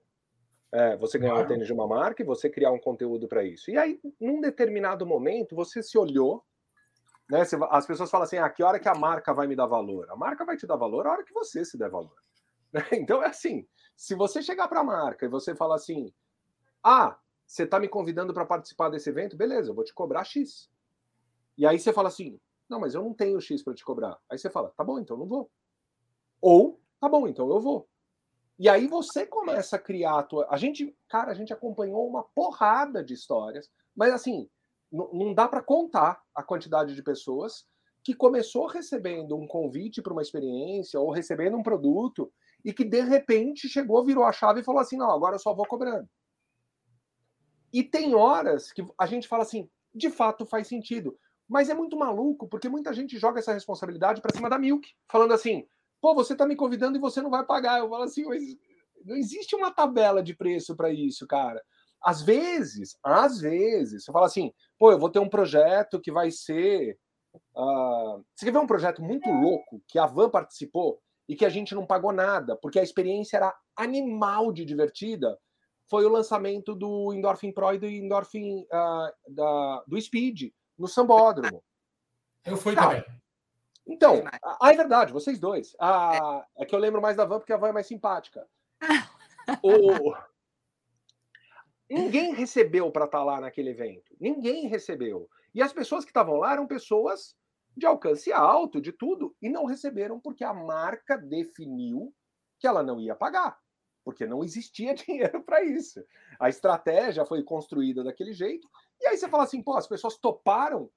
É, você ganhar claro. um tênis de uma marca e você criar um conteúdo para isso. E aí, num determinado momento, você se olhou, né? As pessoas falam assim: ah, que hora que a marca vai me dar valor? A marca vai te dar valor a hora que você se der valor. Então é assim: se você chegar para a marca e você falar assim, ah, você está me convidando para participar desse evento, beleza, eu vou te cobrar X. E aí você fala assim: não, mas eu não tenho X para te cobrar. Aí você fala: tá bom, então não vou. Ou, tá bom, então eu vou. E aí você começa a criar a tua. A gente, cara, a gente acompanhou uma porrada de histórias, mas assim, não dá para contar a quantidade de pessoas que começou recebendo um convite para uma experiência ou recebendo um produto e que de repente chegou, virou a chave e falou assim: não, agora eu só vou cobrando. E tem horas que a gente fala assim: de fato faz sentido. Mas é muito maluco, porque muita gente joga essa responsabilidade para cima da Milk, falando assim: Pô, você está me convidando e você não vai pagar. Eu falo assim, mas não existe uma tabela de preço para isso, cara. Às vezes, às vezes, você fala assim, pô, eu vou ter um projeto que vai ser. Uh... Você quer ver um projeto muito louco que a Van participou e que a gente não pagou nada, porque a experiência era animal de divertida? Foi o lançamento do Endorphin Pro e do Endorphin uh, da, do Speed no Sambódromo. Eu fui Cara, também. Então, ah, é verdade, vocês dois. Ah, é. é que eu lembro mais da Van porque a Van é mais simpática. o... Ninguém recebeu para estar tá lá naquele evento. Ninguém recebeu. E as pessoas que estavam lá eram pessoas de alcance alto, de tudo, e não receberam porque a marca definiu que ela não ia pagar, porque não existia dinheiro para isso. A estratégia foi construída daquele jeito. E aí você fala assim, pô, as pessoas toparam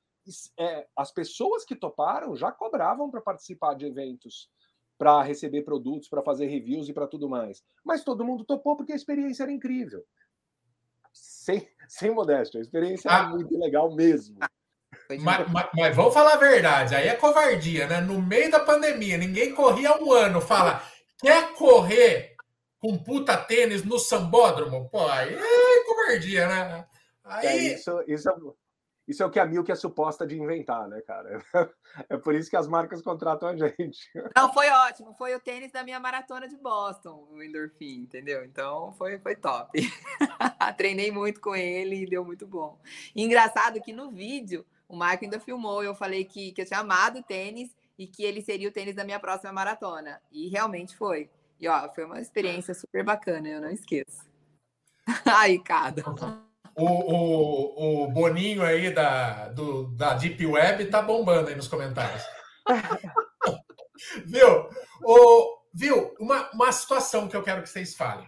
é, as pessoas que toparam já cobravam para participar de eventos, para receber produtos, para fazer reviews e para tudo mais. Mas todo mundo topou porque a experiência era incrível. Sem, sem modéstia, a experiência ah. era muito legal mesmo. Mas, mas, mas, vamos falar a verdade, aí é covardia, né? No meio da pandemia, ninguém corria há um ano. Fala, quer correr com puta tênis no sambódromo? Pô, aí é covardia, né? Aí... É, isso, isso, é isso é o que a Milk é suposta de inventar, né, cara? É por isso que as marcas contratam a gente. Não, foi ótimo. Foi o tênis da minha maratona de Boston, o Endorphin, entendeu? Então foi, foi top. Treinei muito com ele e deu muito bom. E engraçado que no vídeo, o Marco ainda filmou, eu falei que, que eu tinha amado o tênis e que ele seria o tênis da minha próxima maratona. E realmente foi. E ó, foi uma experiência super bacana, eu não esqueço. Ai, cada. O, o, o Boninho aí da, do, da Deep Web tá bombando aí nos comentários. viu? O, viu? Uma, uma situação que eu quero que vocês falem.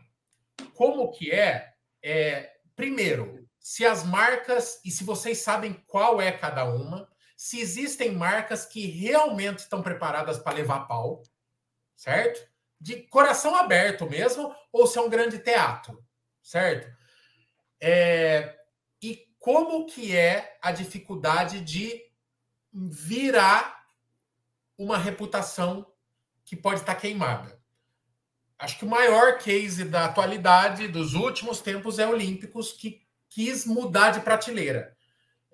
Como que é, é, primeiro, se as marcas, e se vocês sabem qual é cada uma, se existem marcas que realmente estão preparadas para levar pau, certo? De coração aberto mesmo, ou se é um grande teatro, certo? É, e como que é a dificuldade de virar uma reputação que pode estar queimada? Acho que o maior case da atualidade dos últimos tempos é Olímpicos, que quis mudar de prateleira.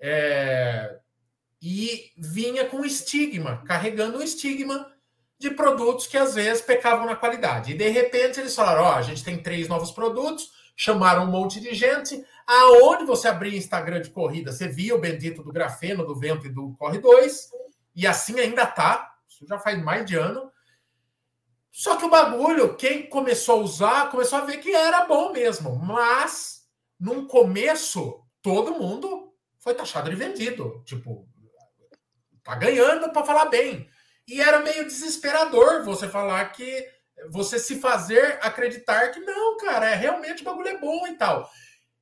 É, e vinha com estigma, carregando o estigma de produtos que às vezes pecavam na qualidade. E de repente eles falaram: Ó, oh, a gente tem três novos produtos, chamaram um monte de gente. Aonde você abria Instagram de corrida, você via o bendito do grafeno, do vento e do Corre 2, e assim ainda tá. Isso já faz mais de ano. Só que o bagulho, quem começou a usar, começou a ver que era bom mesmo. Mas, num começo, todo mundo foi taxado de vendido. Tipo, tá ganhando para falar bem. E era meio desesperador você falar que você se fazer acreditar que não, cara, é realmente o bagulho é bom e tal.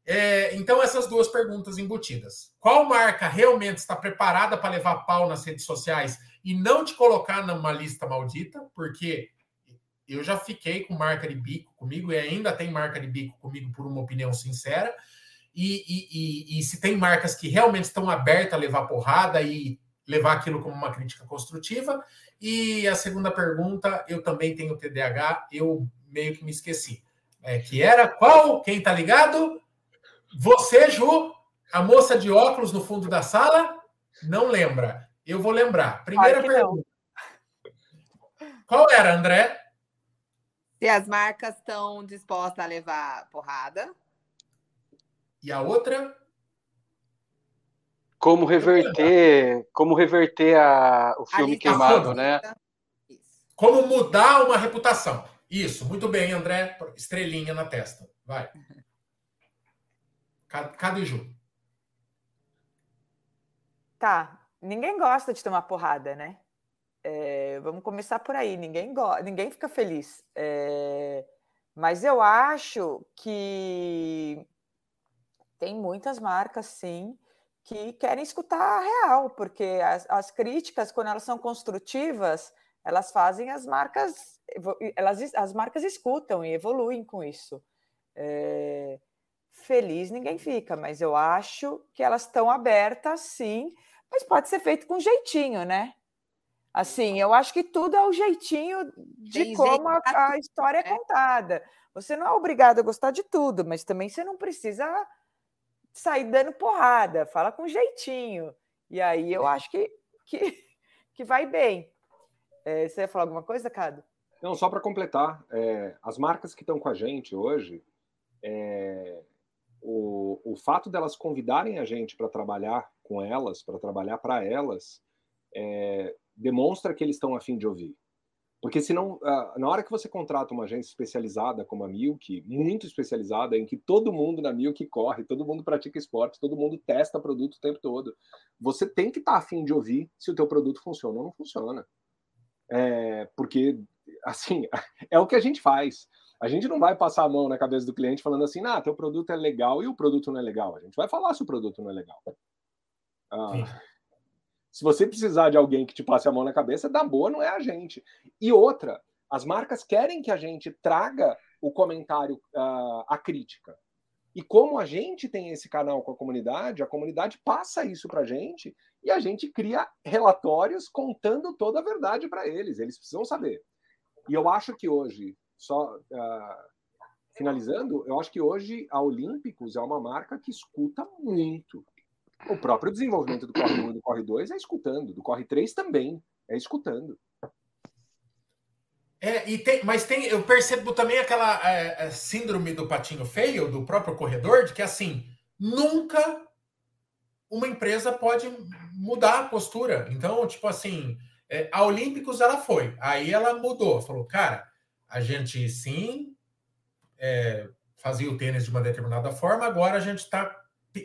É, então, essas duas perguntas embutidas. Qual marca realmente está preparada para levar pau nas redes sociais e não te colocar numa lista maldita? Porque eu já fiquei com marca de bico comigo e ainda tem marca de bico comigo por uma opinião sincera. E, e, e, e se tem marcas que realmente estão abertas a levar porrada e levar aquilo como uma crítica construtiva. E a segunda pergunta, eu também tenho TDAH, eu meio que me esqueci. É, que era qual? Quem tá ligado? Você, Ju, a moça de óculos no fundo da sala, não lembra. Eu vou lembrar. Primeira pergunta. Não. Qual era, André? Se as marcas estão dispostas a levar porrada. E a outra? Como reverter, como reverter a, o filme queimado, né? Como mudar uma reputação. Isso, muito bem, André. Estrelinha na testa. Vai. Cadê Ju? Tá. Ninguém gosta de tomar porrada, né? É, vamos começar por aí. Ninguém, go... Ninguém fica feliz. É, mas eu acho que tem muitas marcas, sim, que querem escutar a real, porque as, as críticas, quando elas são construtivas, elas fazem as marcas, elas, as marcas escutam e evoluem com isso. É, feliz ninguém fica, mas eu acho que elas estão abertas, sim, mas pode ser feito com jeitinho, né? Assim, eu acho que tudo é o jeitinho de Tem como a, a, história é, é contada. Você não é obrigado a gostar de tudo, mas também você não precisa sair dando porrada, fala com jeitinho. E aí eu acho que, que, que vai bem. É, você ia falar alguma coisa, Cado? Não, só para completar, é, as marcas que estão com a gente hoje, é, o, o fato delas convidarem a gente para trabalhar com elas, para trabalhar para elas, é, demonstra que eles estão afim de ouvir. Porque senão, na hora que você contrata uma agência especializada como a Milk, muito especializada, em que todo mundo na Milk corre, todo mundo pratica esporte, todo mundo testa produto o tempo todo, você tem que estar tá afim de ouvir se o teu produto funciona ou não funciona. É, porque, assim, é o que a gente faz. A gente não vai passar a mão na cabeça do cliente falando assim, ah, teu produto é legal e o produto não é legal. A gente vai falar se o produto não é legal. Ah, se você precisar de alguém que te passe a mão na cabeça, da boa não é a gente. E outra, as marcas querem que a gente traga o comentário, uh, a crítica. E como a gente tem esse canal com a comunidade, a comunidade passa isso para a gente e a gente cria relatórios contando toda a verdade para eles. Eles precisam saber. E eu acho que hoje, só uh, finalizando, eu acho que hoje a Olímpicos é uma marca que escuta muito. O próprio desenvolvimento do Corre 1 e do Corre 2 é escutando, do Corre 3 também é escutando. É, e tem, mas tem, eu percebo também aquela é, é, síndrome do patinho feio, do próprio corredor, de que assim, nunca uma empresa pode mudar a postura. Então, tipo assim, é, a Olímpicos ela foi, aí ela mudou, falou, cara, a gente sim é, fazia o tênis de uma determinada forma, agora a gente está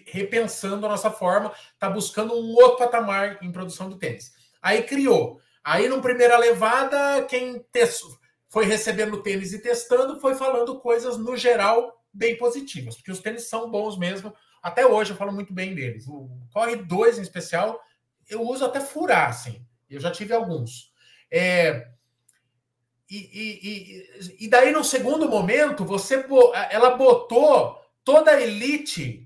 repensando a nossa forma, está buscando um outro patamar em produção do tênis. Aí criou. Aí, numa primeira levada, quem testou, foi recebendo tênis e testando, foi falando coisas, no geral, bem positivas, porque os tênis são bons mesmo. Até hoje eu falo muito bem deles. O Corre 2, em especial, eu uso até furar, assim. Eu já tive alguns. É, e, e, e, daí, no segundo momento, você ela botou toda a elite,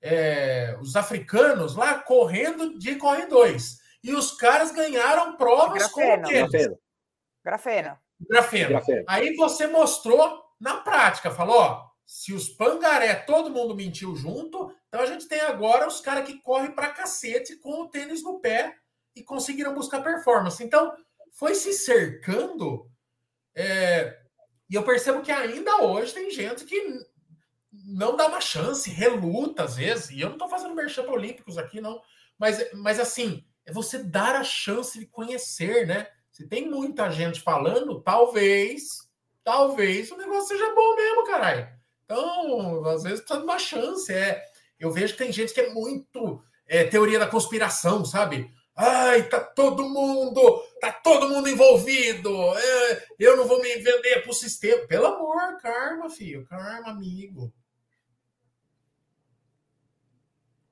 é, os africanos, lá correndo de corre 2. E os caras ganharam provas grafeno, com grafeno. Grafeno. grafeno. Grafeno. Aí você mostrou na prática, falou: ó, se os pangaré, todo mundo mentiu junto, então a gente tem agora os caras que correm pra cacete com o tênis no pé e conseguiram buscar performance. Então, foi se cercando. É, e eu percebo que ainda hoje tem gente que não dá uma chance, reluta às vezes. E eu não estou fazendo merchan olímpicos aqui, não. Mas, mas assim, é você dar a chance de conhecer, né? Se tem muita gente falando, talvez, talvez o negócio seja bom mesmo, caralho. Então, às vezes precisa de uma chance. É, eu vejo que tem gente que é muito é, teoria da conspiração, sabe? Ai, tá todo mundo, tá todo mundo envolvido. É, eu não vou me vender pro sistema. Pelo amor, karma, filho, karma, amigo.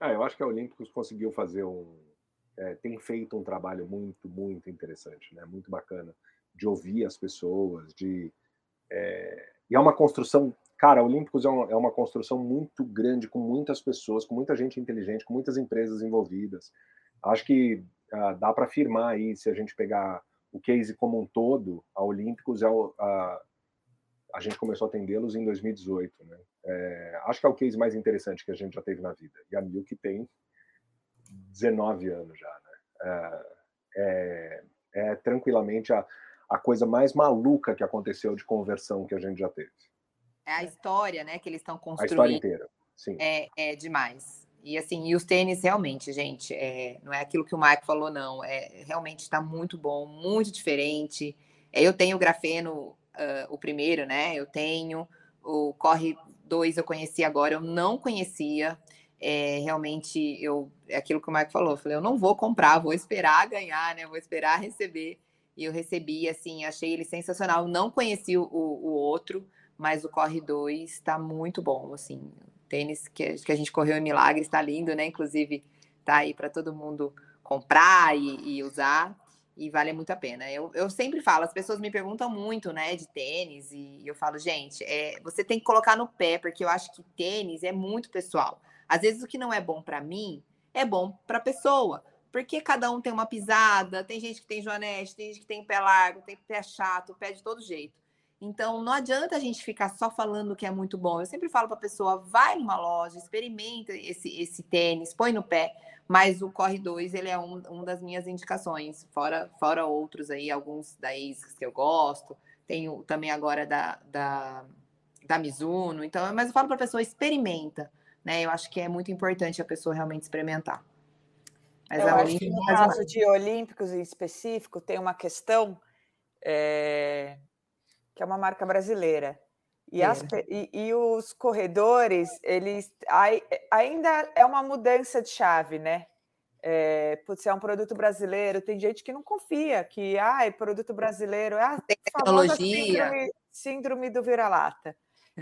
Ah, eu acho que a Olímpicos conseguiu fazer um. É, tem feito um trabalho muito, muito interessante, né? Muito bacana de ouvir as pessoas, de. É, e é uma construção. Cara, a Olímpicos é uma, é uma construção muito grande, com muitas pessoas, com muita gente inteligente, com muitas empresas envolvidas. Acho que uh, dá para afirmar aí, se a gente pegar o case como um todo, a Olímpicos é o, a, a gente começou a atendê-los em 2018, né? É, acho que é o case mais interessante que a gente já teve na vida. E a Milk tem 19 anos já, né? É, é, é tranquilamente a, a coisa mais maluca que aconteceu de conversão que a gente já teve. É a história, né, que eles estão construindo. A história inteira, sim. É, é demais. E assim, e os tênis realmente, gente, é, não é aquilo que o Mike falou, não. É realmente está muito bom, muito diferente. É, eu tenho o grafeno, uh, o primeiro, né? Eu tenho o Corre 2, eu conheci agora, eu não conhecia. É, realmente, eu é aquilo que o Mike falou. Eu falei, eu não vou comprar, vou esperar ganhar, né? Vou esperar receber. E eu recebi, assim, achei ele sensacional. Não conheci o, o outro, mas o Corre 2 está muito bom, assim tênis que, que a gente correu em Milagre, está lindo, né? Inclusive, tá aí para todo mundo comprar e, e, usar, e vale muito a pena. Eu, eu sempre falo, as pessoas me perguntam muito, né, de tênis, e eu falo, gente, é, você tem que colocar no pé, porque eu acho que tênis é muito pessoal. Às vezes o que não é bom para mim é bom para a pessoa, porque cada um tem uma pisada, tem gente que tem joanete, tem gente que tem pé largo, tem pé chato, pé de todo jeito. Então, não adianta a gente ficar só falando que é muito bom. Eu sempre falo para a pessoa: vai numa loja, experimenta esse, esse tênis, põe no pé. Mas o Corre 2, ele é um, um das minhas indicações, fora, fora outros aí, alguns da ASICS que eu gosto. Tenho também agora da, da, da Mizuno. Então, mas eu falo para a pessoa: experimenta. Né? Eu acho que é muito importante a pessoa realmente experimentar. Mas eu acho que no caso de Olímpicos em específico, tem uma questão. É que é uma marca brasileira. E, é. as, e, e, os corredores, eles ainda é uma mudança de chave, né? É, putz, é um produto brasileiro, tem gente que não confia, que ah, é produto brasileiro, ah, tem tecnologia. Síndrome, síndrome do vira-lata.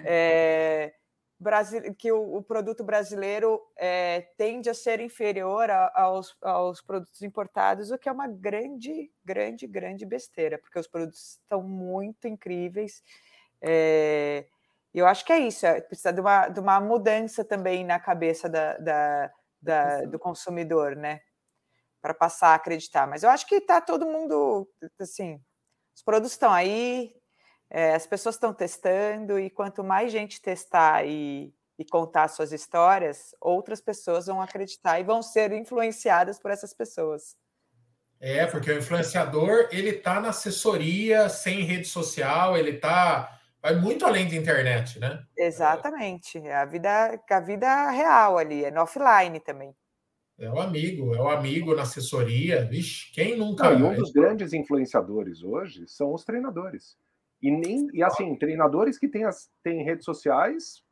É, que o, o, produto brasileiro é, tende a ser inferior a, aos, aos produtos importados, o que é uma grande, grande, grande besteira, porque os produtos estão muito incríveis. É, eu acho que é isso, é, precisa de uma, de uma mudança também na cabeça da, da, da do consumidor, né? Para passar a acreditar. Mas eu acho que está todo mundo, assim, os produtos estão aí, é, as pessoas estão testando e quanto mais gente testar e, e contar suas histórias, outras pessoas vão acreditar e vão ser influenciadas por essas pessoas. É, porque o influenciador ele está na assessoria, sem rede social, ele está vai muito além da internet, né? Exatamente, é a vida, a vida real ali, é no offline também. É o amigo, é o amigo na assessoria. Vixe, quem nunca. Não, e um dos grandes influenciadores hoje são os treinadores. E nem e assim, treinadores que têm, as, têm redes sociais,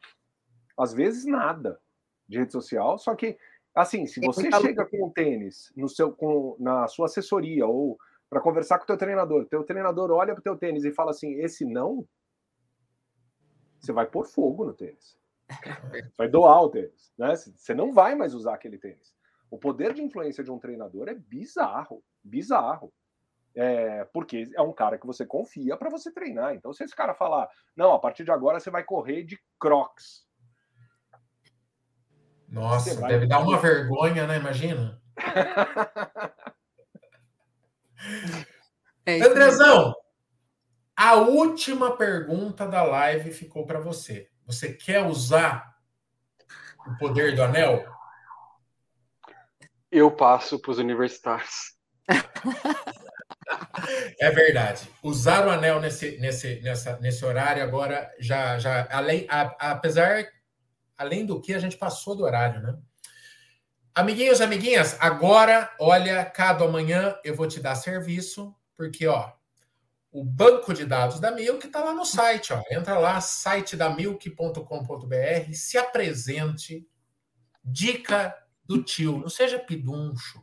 às vezes nada de rede social, só que assim, se você chega com o tênis no seu, com, na sua assessoria ou para conversar com o teu treinador, teu treinador olha para o teu tênis e fala assim, esse não, você vai pôr fogo no tênis. Vai doar o tênis, né? Você não vai mais usar aquele tênis. O poder de influência de um treinador é bizarro, bizarro. É, porque é um cara que você confia para você treinar. Então, se esse cara falar, não, a partir de agora você vai correr de crocs. Nossa, vai... deve dar uma vergonha, né? Imagina. é Andrezão, a última pergunta da live ficou para você. Você quer usar o poder do anel? Eu passo para os universitários. É verdade. Usar o anel nesse, nesse, nessa, nesse horário agora já, já além, a, apesar, além do que a gente passou do horário, né? Amiguinhos, amiguinhas, agora, olha, cada amanhã eu vou te dar serviço, porque, ó, o banco de dados da Milk está lá no site, ó. Entra lá, site da milk.com.br, se apresente, dica do tio, não seja piduncho.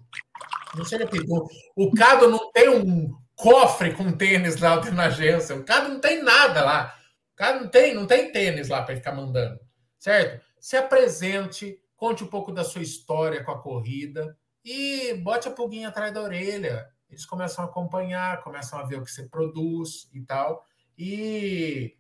Não seja piduncho. O Cado não tem um cofre com tênis lá na agência. O Cado não tem nada lá. O Cado não tem, não tem tênis lá para ficar mandando. Certo? Se apresente, conte um pouco da sua história com a corrida e bote a pulguinha atrás da orelha. Eles começam a acompanhar, começam a ver o que você produz e tal. E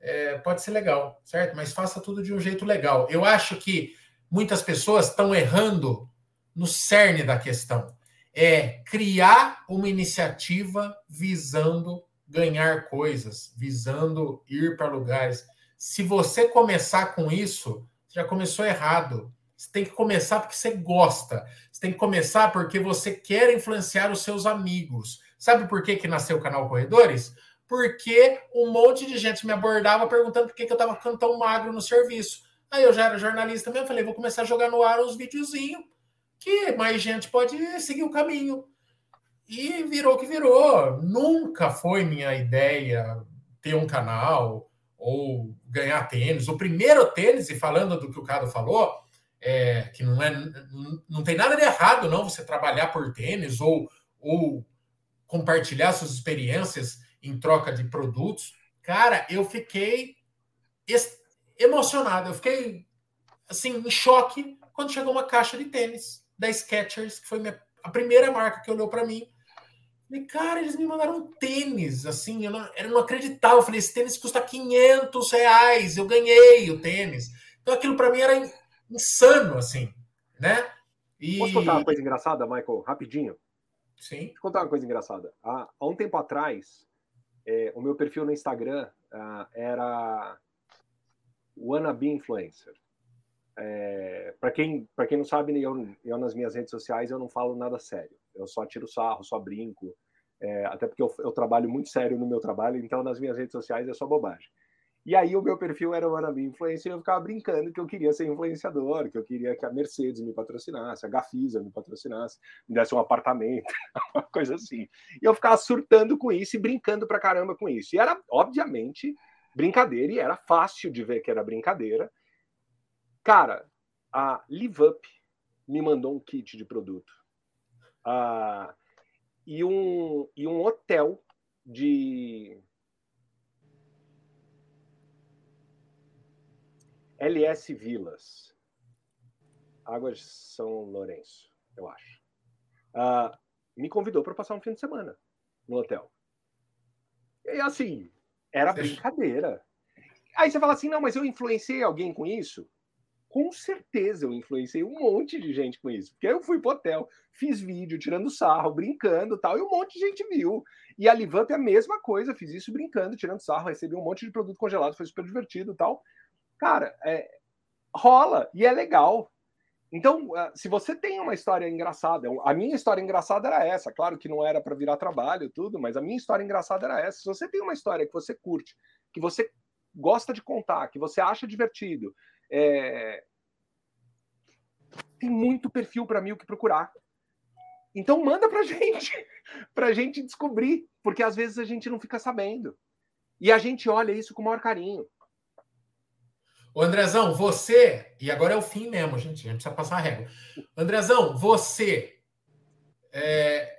é, pode ser legal, certo? Mas faça tudo de um jeito legal. Eu acho que muitas pessoas estão errando no cerne da questão. É criar uma iniciativa visando ganhar coisas, visando ir para lugares. Se você começar com isso, já começou errado. Você tem que começar porque você gosta. Você tem que começar porque você quer influenciar os seus amigos. Sabe por que, que nasceu o canal Corredores? Porque um monte de gente me abordava perguntando por que, que eu estava ficando tão magro no serviço. Aí eu já era jornalista eu falei, vou começar a jogar no ar uns videozinhos que mais gente pode seguir o caminho. E virou que virou. Nunca foi minha ideia ter um canal ou ganhar tênis. O primeiro tênis, e falando do que o Cado falou, é, que não, é, não tem nada de errado não você trabalhar por tênis ou, ou compartilhar suas experiências em troca de produtos. Cara, eu fiquei emocionado. Eu fiquei assim em choque quando chegou uma caixa de tênis da Skechers, que foi minha, a primeira marca que olhou para mim. Falei, cara, eles me mandaram um tênis, assim, eu não, eu não acreditava. Eu falei, esse tênis custa 500 reais, eu ganhei o tênis. Então aquilo para mim era insano, assim, né? E... Posso contar uma coisa engraçada, Michael, rapidinho? Sim. Deixa eu contar uma coisa engraçada. Há, há um tempo atrás, é, o meu perfil no Instagram uh, era wannabe influencer. É, para quem para quem não sabe, eu, eu, nas minhas redes sociais eu não falo nada sério. Eu só tiro sarro, só brinco. É, até porque eu, eu, trabalho muito sério no meu trabalho, então nas minhas redes sociais é só bobagem. E aí o meu perfil era wannabe influencer e eu ficava brincando que eu queria ser influenciador, que eu queria que a Mercedes me patrocinasse, a Gafisa me patrocinasse, me desse um apartamento, uma coisa assim. E eu ficava surtando com isso e brincando pra caramba com isso. E era, obviamente, brincadeira e era fácil de ver que era brincadeira. Cara, a Live Up me mandou um kit de produto. Uh, e, um, e um hotel de LS Vilas, Águas de São Lourenço, eu acho. Uh, me convidou para passar um fim de semana no hotel. E assim, era brincadeira. Aí você fala assim: não, mas eu influenciei alguém com isso? Com certeza eu influenciei um monte de gente com isso. Porque eu fui pro hotel, fiz vídeo tirando sarro, brincando tal, e um monte de gente viu. E a Livamp é a mesma coisa, fiz isso brincando, tirando sarro, recebi um monte de produto congelado, foi super divertido tal. Cara, é, rola e é legal. Então, ah, se você tem uma história engraçada, a minha história engraçada era essa, claro que não era para virar trabalho, tudo, mas a minha história engraçada era essa. Se você tem uma história que você curte, que você gosta de contar, que você acha divertido, é... tem muito perfil para mim o que procurar. Então manda pra gente, pra gente descobrir, porque às vezes a gente não fica sabendo. E a gente olha isso com o maior carinho. Ô Andrezão, você, e agora é o fim mesmo, gente, a gente precisa passar a régua. Andrezão, você, é,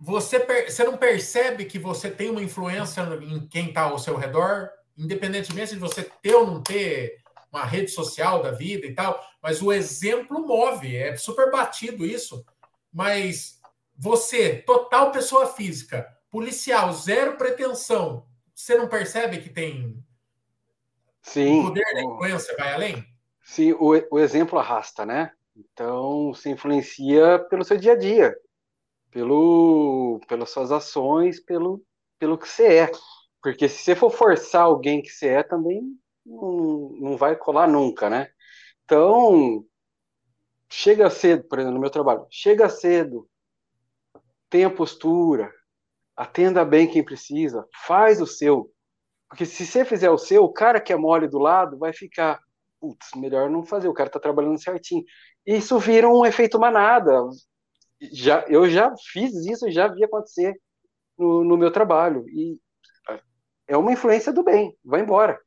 você, você não percebe que você tem uma influência em quem está ao seu redor, independentemente de você ter ou não ter uma rede social da vida e tal, mas o exemplo move, é super batido isso. Mas você, total pessoa física, policial, zero pretensão, você não percebe que tem Sim. o poder da influência vai além? Sim, o, o exemplo arrasta, né? Então, se influencia pelo seu dia a dia, pelo, pelas suas ações, pelo, pelo que você é. Porque se você for forçar alguém que você é, também não, não vai colar nunca, né? Então, chega cedo, por exemplo, no meu trabalho, chega cedo, tenha postura, atenda bem quem precisa, faz o seu. Porque se você fizer o seu, o cara que é mole do lado vai ficar, putz, melhor não fazer, o cara tá trabalhando certinho. E isso vira um efeito manada. Já, eu já fiz isso, já vi acontecer no, no meu trabalho. E é uma influência do bem, vai embora.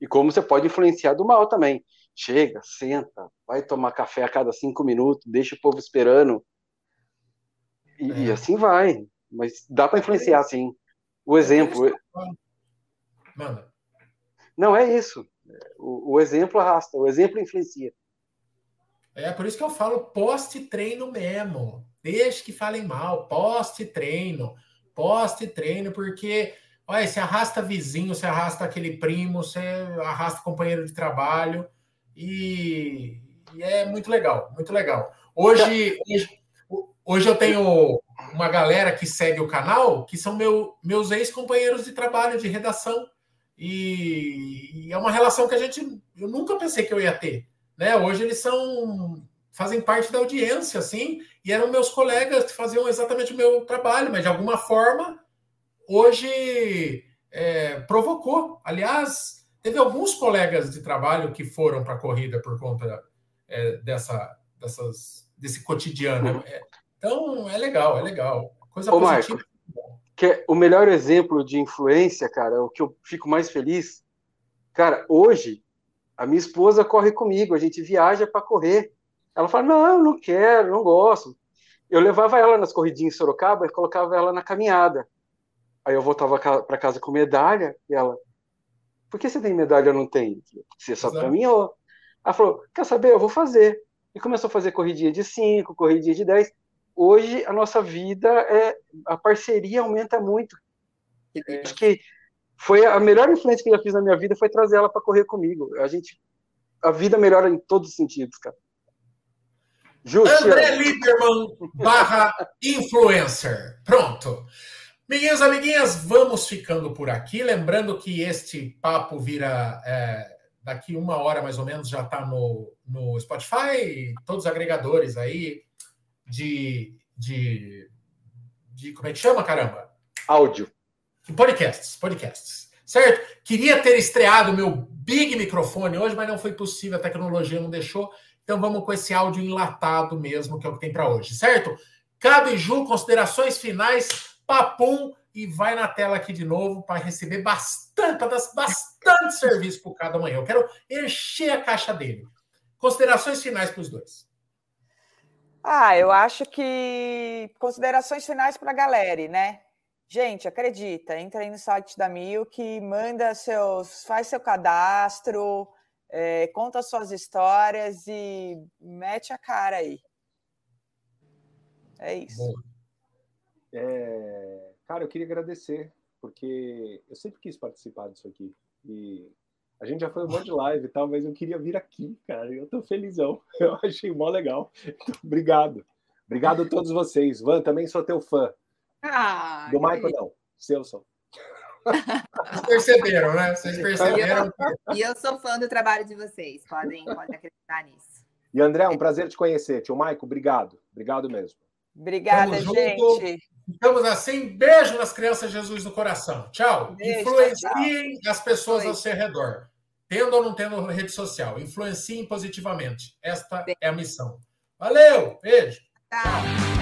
E como você pode influenciar do mal também. Chega, senta, vai tomar café a cada cinco minutos, deixa o povo esperando. E, é. e assim vai. Mas dá para influenciar, sim. O exemplo. Manda. Não, é isso. O, o exemplo arrasta, o exemplo influencia. É por isso que eu falo poste treino mesmo. Deixe que falem mal, poste treino, poste treino, porque olha, você arrasta vizinho, você arrasta aquele primo, você arrasta companheiro de trabalho e, e é muito legal, muito legal. Hoje, hoje, hoje eu tenho uma galera que segue o canal que são meu, meus ex-companheiros de trabalho de redação. E, e, é uma relação que a gente eu nunca pensei que eu ia ter, né? Hoje eles são fazem parte da audiência, assim, e eram meus colegas que faziam exatamente o meu trabalho, mas de alguma forma hoje é, provocou. Aliás, teve alguns colegas de trabalho que foram para a corrida por conta é, dessa, dessas, desse cotidiano. Uhum. É, então é legal, é legal. Coisa Ô, positiva. Marco que é o melhor exemplo de influência, cara, o que eu fico mais feliz. Cara, hoje a minha esposa corre comigo, a gente viaja para correr. Ela fala: "Não, não quero, não gosto". Eu levava ela nas corridinhas em Sorocaba e colocava ela na caminhada. Aí eu voltava para casa com medalha e ela: "Por que você tem medalha eu não tenho?" Você só caminhou. Ela falou: "Quer saber? Eu vou fazer". E começou a fazer corridinha de 5, corridinha de 10 hoje a nossa vida é a parceria aumenta muito. É. Acho que foi a melhor influência que eu já fiz na minha vida foi trazer ela para correr comigo. A gente a vida melhora em todos os sentidos, cara. Justo. André Lieberman barra influencer. Pronto. Amiguinhos, amiguinhas, vamos ficando por aqui. Lembrando que este papo vira é, daqui uma hora mais ou menos, já está no, no Spotify, todos os agregadores aí, de, de, de. Como é que chama, caramba? Áudio. Podcasts, podcasts. Certo? Queria ter estreado o meu big microfone hoje, mas não foi possível, a tecnologia não deixou. Então vamos com esse áudio enlatado mesmo, que é o que tem para hoje, certo? Cabe Ju, considerações finais, papum, e vai na tela aqui de novo para receber bastante, para dar bastante serviço para cada manhã. Eu quero encher a caixa dele. Considerações finais para os dois. Ah, eu acho que considerações finais para a galera, né? Gente, acredita, entra aí no site da Milk, manda seus, faz seu cadastro, é, conta suas histórias e mete a cara aí. É isso. É, cara, eu queria agradecer, porque eu sempre quis participar disso aqui. E a gente já foi um monte de live e tal, mas eu queria vir aqui, cara. Eu tô felizão. Eu achei mó legal. Então, obrigado. Obrigado a todos vocês. Van, também sou teu fã. Ah, Do Michael, não. Seu sou. Vocês perceberam, né? Vocês perceberam. E eu, eu, sou fã do trabalho de vocês. Podem, podem acreditar nisso. E André, um prazer te conhecer. Tio Michael, obrigado. Obrigado mesmo. Obrigada, gente. Ficamos assim. Beijo nas crianças Jesus no coração. Tchau. Beijo, Influenciem tchau. as pessoas ao seu redor. Tendo ou não tendo rede social, influenciem positivamente. Esta é a missão. Valeu, beijo. Tchau.